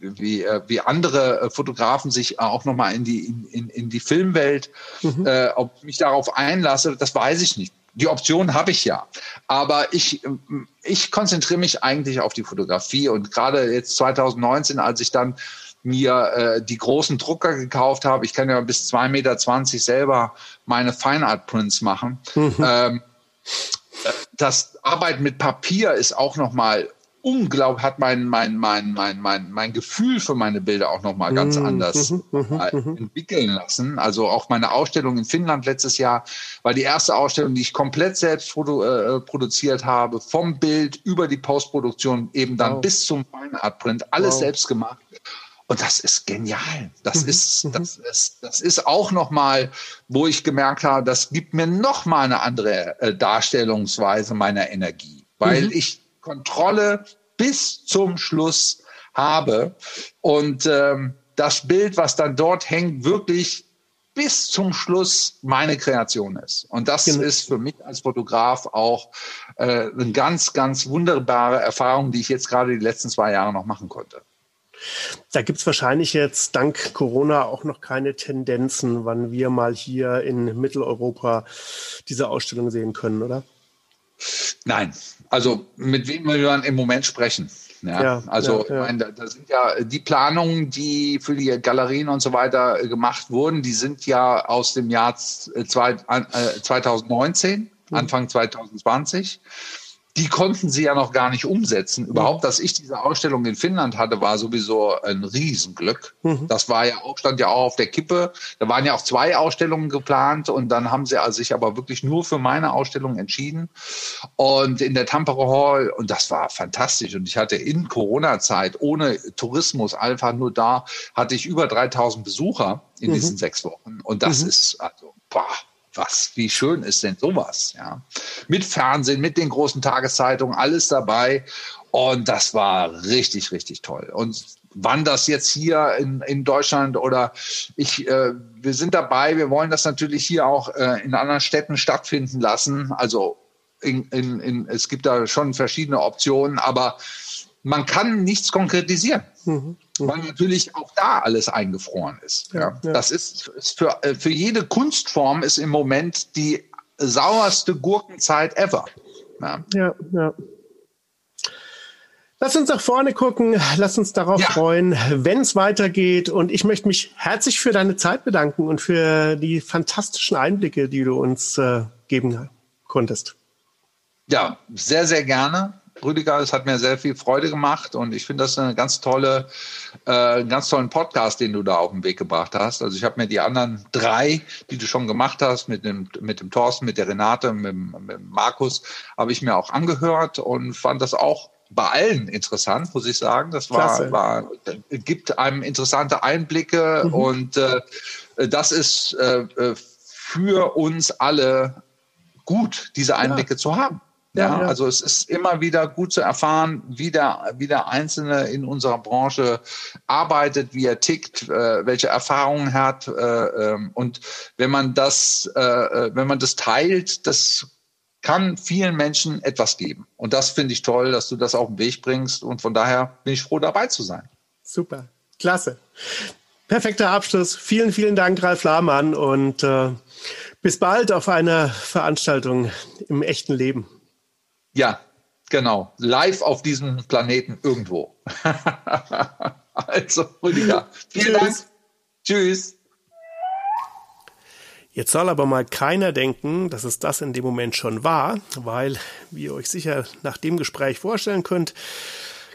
wie, äh, wie andere Fotografen sich auch noch mal in die in, in die Filmwelt, mhm. äh, ob ich mich darauf einlasse, das weiß ich nicht. Die Option habe ich ja. Aber ich, ich konzentriere mich eigentlich auf die Fotografie und gerade jetzt 2019, als ich dann mir äh, die großen Drucker gekauft habe, ich kann ja bis 2,20 Meter selber meine Fine Art Prints machen. Mhm. Ähm, das Arbeiten mit Papier ist auch nochmal unglaublich, hat mein, mein, mein, mein, mein, mein Gefühl für meine Bilder auch nochmal ganz mhm, anders mhm, mhm, entwickeln lassen. Also auch meine Ausstellung in Finnland letztes Jahr war die erste Ausstellung, die ich komplett selbst produ äh, produziert habe, vom Bild über die Postproduktion, eben dann wow. bis zum Fine Art Print, alles wow. selbst gemacht. Und das ist genial. Das mhm. ist, das ist, das ist auch nochmal, wo ich gemerkt habe, das gibt mir nochmal eine andere äh, Darstellungsweise meiner Energie, weil mhm. ich Kontrolle bis zum Schluss habe und ähm, das Bild, was dann dort hängt, wirklich bis zum Schluss meine Kreation ist. Und das genau. ist für mich als Fotograf auch äh, eine ganz, ganz wunderbare Erfahrung, die ich jetzt gerade die letzten zwei Jahre noch machen konnte. Da gibt es wahrscheinlich jetzt dank Corona auch noch keine Tendenzen, wann wir mal hier in Mitteleuropa diese Ausstellung sehen können, oder? Nein, also mit wem will man im Moment sprechen? Ja, ja also ja, ja. Meine, da, da, sind ja die Planungen, die für die Galerien und so weiter äh, gemacht wurden, die sind ja aus dem Jahr äh, zwei, äh, 2019, mhm. Anfang 2020 die konnten sie ja noch gar nicht umsetzen. Überhaupt, dass ich diese Ausstellung in Finnland hatte, war sowieso ein Riesenglück. Mhm. Das war ja auch, stand ja auch auf der Kippe. Da waren ja auch zwei Ausstellungen geplant und dann haben sie also sich aber wirklich nur für meine Ausstellung entschieden. Und in der Tampere Hall, und das war fantastisch. Und ich hatte in Corona-Zeit ohne Tourismus einfach nur da, hatte ich über 3000 Besucher in mhm. diesen sechs Wochen. Und das mhm. ist also, boah, was, wie schön ist denn sowas, ja. Mit Fernsehen, mit den großen Tageszeitungen, alles dabei. Und das war richtig, richtig toll. Und wann das jetzt hier in, in Deutschland oder ich, äh, wir sind dabei, wir wollen das natürlich hier auch äh, in anderen Städten stattfinden lassen. Also in, in, in, es gibt da schon verschiedene Optionen, aber man kann nichts konkretisieren, mhm. Mhm. weil natürlich auch da alles eingefroren ist. Ja, ja. Das ist, ist für, äh, für jede Kunstform ist im Moment die sauerste Gurkenzeit ever. Ja, ja. ja. Lass uns nach vorne gucken, lass uns darauf ja. freuen, wenn es weitergeht. Und ich möchte mich herzlich für deine Zeit bedanken und für die fantastischen Einblicke, die du uns äh, geben konntest. Ja, sehr, sehr gerne. Rüdiger, es hat mir sehr viel Freude gemacht und ich finde das eine ganz tolle, äh, ganz tollen Podcast, den du da auf den Weg gebracht hast. Also ich habe mir die anderen drei, die du schon gemacht hast, mit dem, mit dem Thorsten, mit der Renate, mit, mit dem Markus, habe ich mir auch angehört und fand das auch bei allen interessant, muss ich sagen. Das war, war gibt einem interessante Einblicke mhm. und äh, das ist äh, äh für uns alle gut, diese Einblicke ja. zu haben. Ja, ja, also es ist immer wieder gut zu erfahren, wie der, wie der Einzelne in unserer Branche arbeitet, wie er tickt, äh, welche Erfahrungen er hat. Äh, ähm, und wenn man das, äh, äh, wenn man das teilt, das kann vielen Menschen etwas geben. Und das finde ich toll, dass du das auf den Weg bringst. Und von daher bin ich froh, dabei zu sein. Super, klasse. Perfekter Abschluss. Vielen, vielen Dank, Ralf Lahmann. Und äh, bis bald auf einer Veranstaltung im echten Leben. Ja, genau. Live auf diesem Planeten irgendwo. also, Rüdiger, vielen Tschüss. Dank. Tschüss. Jetzt soll aber mal keiner denken, dass es das in dem Moment schon war, weil, wie ihr euch sicher nach dem Gespräch vorstellen könnt,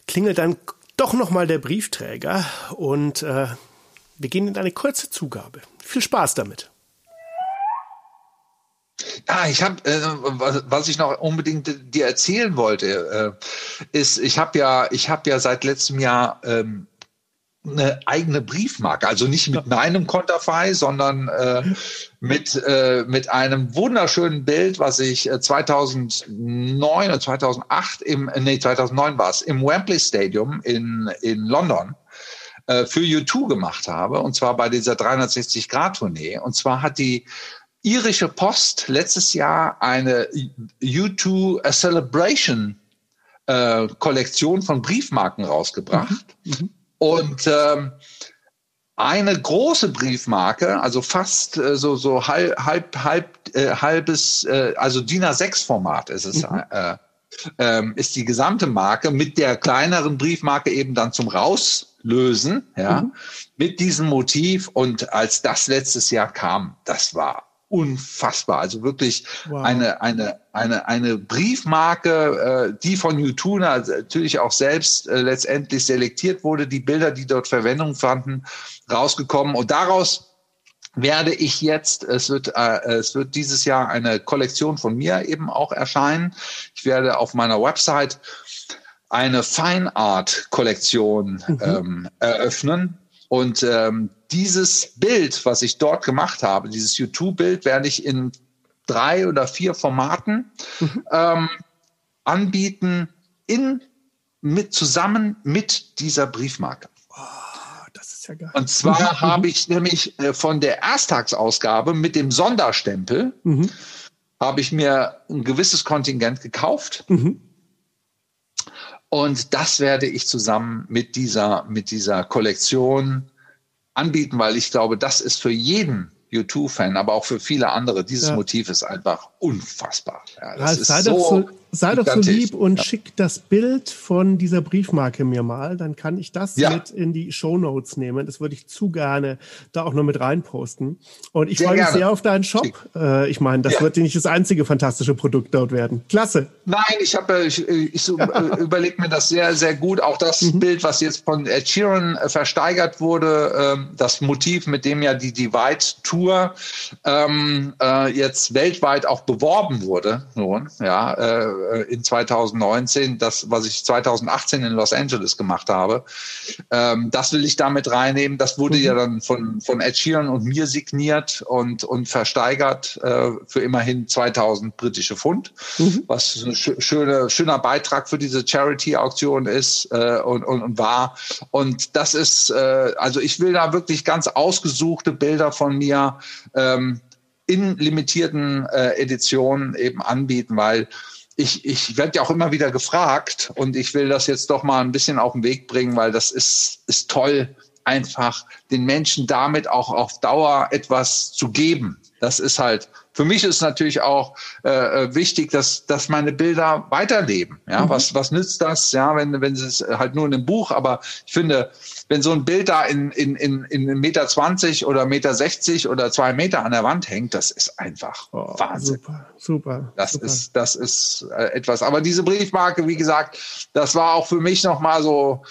klingelt dann doch nochmal der Briefträger und äh, wir gehen in eine kurze Zugabe. Viel Spaß damit. Ah, ich habe, äh, was, ich noch unbedingt dir erzählen wollte, äh, ist, ich habe ja, ich habe ja seit letztem Jahr ähm, eine eigene Briefmarke, also nicht mit meinem Konterfei, sondern äh, mit äh, mit einem wunderschönen Bild, was ich 2009 äh, oder 2008 im nee 2009 war es im Wembley Stadium in in London äh, für U2 gemacht habe. Und zwar bei dieser 360 Grad Tournee. Und zwar hat die irische Post letztes Jahr eine U2 A Celebration äh, Kollektion von Briefmarken rausgebracht. Mhm. mhm. Und ähm, eine große Briefmarke, also fast äh, so so halb halb halb äh, halbes, äh, also DIN A6 Format ist es. Mhm. Äh, ähm, ist die gesamte Marke mit der kleineren Briefmarke eben dann zum Rauslösen, ja, mhm. mit diesem Motiv. Und als das letztes Jahr kam, das war unfassbar. Also wirklich wow. eine, eine, eine, eine Briefmarke, äh, die von U2 also natürlich auch selbst äh, letztendlich selektiert wurde, die Bilder, die dort Verwendung fanden, rausgekommen. Und daraus werde ich jetzt, es wird, äh, es wird dieses Jahr eine Kollektion von mir eben auch erscheinen. Ich werde auf meiner Website eine Fine Art Kollektion mhm. ähm, eröffnen. Und ähm, dieses Bild, was ich dort gemacht habe, dieses YouTube-Bild, werde ich in drei oder vier Formaten mhm. ähm, anbieten, in, mit, zusammen mit dieser Briefmarke. ja. Und zwar mhm. habe ich nämlich äh, von der Ersttagsausgabe mit dem Sonderstempel, mhm. habe ich mir ein gewisses Kontingent gekauft. Mhm. Und das werde ich zusammen mit dieser, mit dieser Kollektion anbieten, weil ich glaube, das ist für jeden U2-Fan, aber auch für viele andere. Dieses ja. Motiv ist einfach unfassbar. Ja, das ja, ist sei, so so, sei doch so lieb und ja. schick das Bild von dieser Briefmarke mir mal. Dann kann ich das mit in die Show Notes nehmen. Das würde ich zu gerne da auch noch mit reinposten. Und ich freue mich sehr auf deinen Shop. Äh, ich meine, das wird nicht das einzige fantastische Produkt dort werden. Klasse. Nein, ich habe, ich, ich so, äh, überlege mir das sehr, sehr gut. Auch das mhm. Bild, was jetzt von Ed Sheeran äh, versteigert wurde, ähm, das Motiv, mit dem ja die Divide Tour Tour ähm, äh, jetzt weltweit auch beworben wurde, nun, ja, äh, in 2019, das, was ich 2018 in Los Angeles gemacht habe, ähm, das will ich damit reinnehmen. Das wurde mhm. ja dann von, von Ed Sheeran und mir signiert und, und versteigert äh, für immerhin 2000 britische Pfund, mhm. was ein schöne, schöner Beitrag für diese Charity-Auktion ist äh, und, und, und war. Und das ist, äh, also ich will da wirklich ganz ausgesuchte Bilder von mir ähm, in limitierten äh, Editionen eben anbieten, weil ich, ich werde ja auch immer wieder gefragt und ich will das jetzt doch mal ein bisschen auf den Weg bringen, weil das ist, ist toll, einfach den Menschen damit auch auf Dauer etwas zu geben. Das ist halt, für mich ist natürlich auch äh, äh, wichtig, dass, dass meine Bilder weiterleben. Ja, mhm. was, was nützt das? Ja, wenn, wenn es halt nur in einem Buch, aber ich finde, wenn so ein Bild da in, in, in, in Meter zwanzig oder Meter sechzig oder zwei Meter an der Wand hängt, das ist einfach oh, Wahnsinn. Super, super. Das super. ist, das ist äh, etwas. Aber diese Briefmarke, wie gesagt, das war auch für mich nochmal so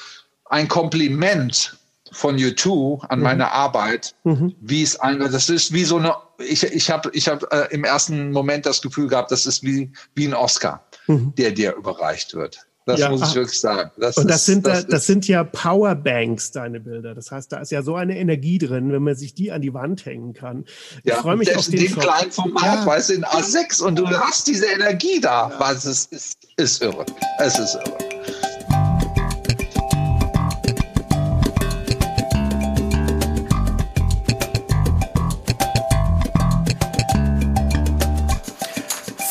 ein Kompliment von U2 an mhm. meine Arbeit, mhm. wie es ein, das ist wie so eine, ich, ich habe ich hab, äh, im ersten Moment das Gefühl gehabt, das ist wie, wie ein Oscar, mhm. der dir überreicht wird. Das ja, muss ich wirklich sagen. Das und das ist, sind das, das sind ja Powerbanks, deine Bilder. Das heißt, da ist ja so eine Energie drin, wenn man sich die an die Wand hängen kann. Ich ja, freue mich auf den, den kleinen Format, ja. weißt du, in A6 und du hast diese Energie da. Ja. es ist, ist, ist irre. Es ist irre.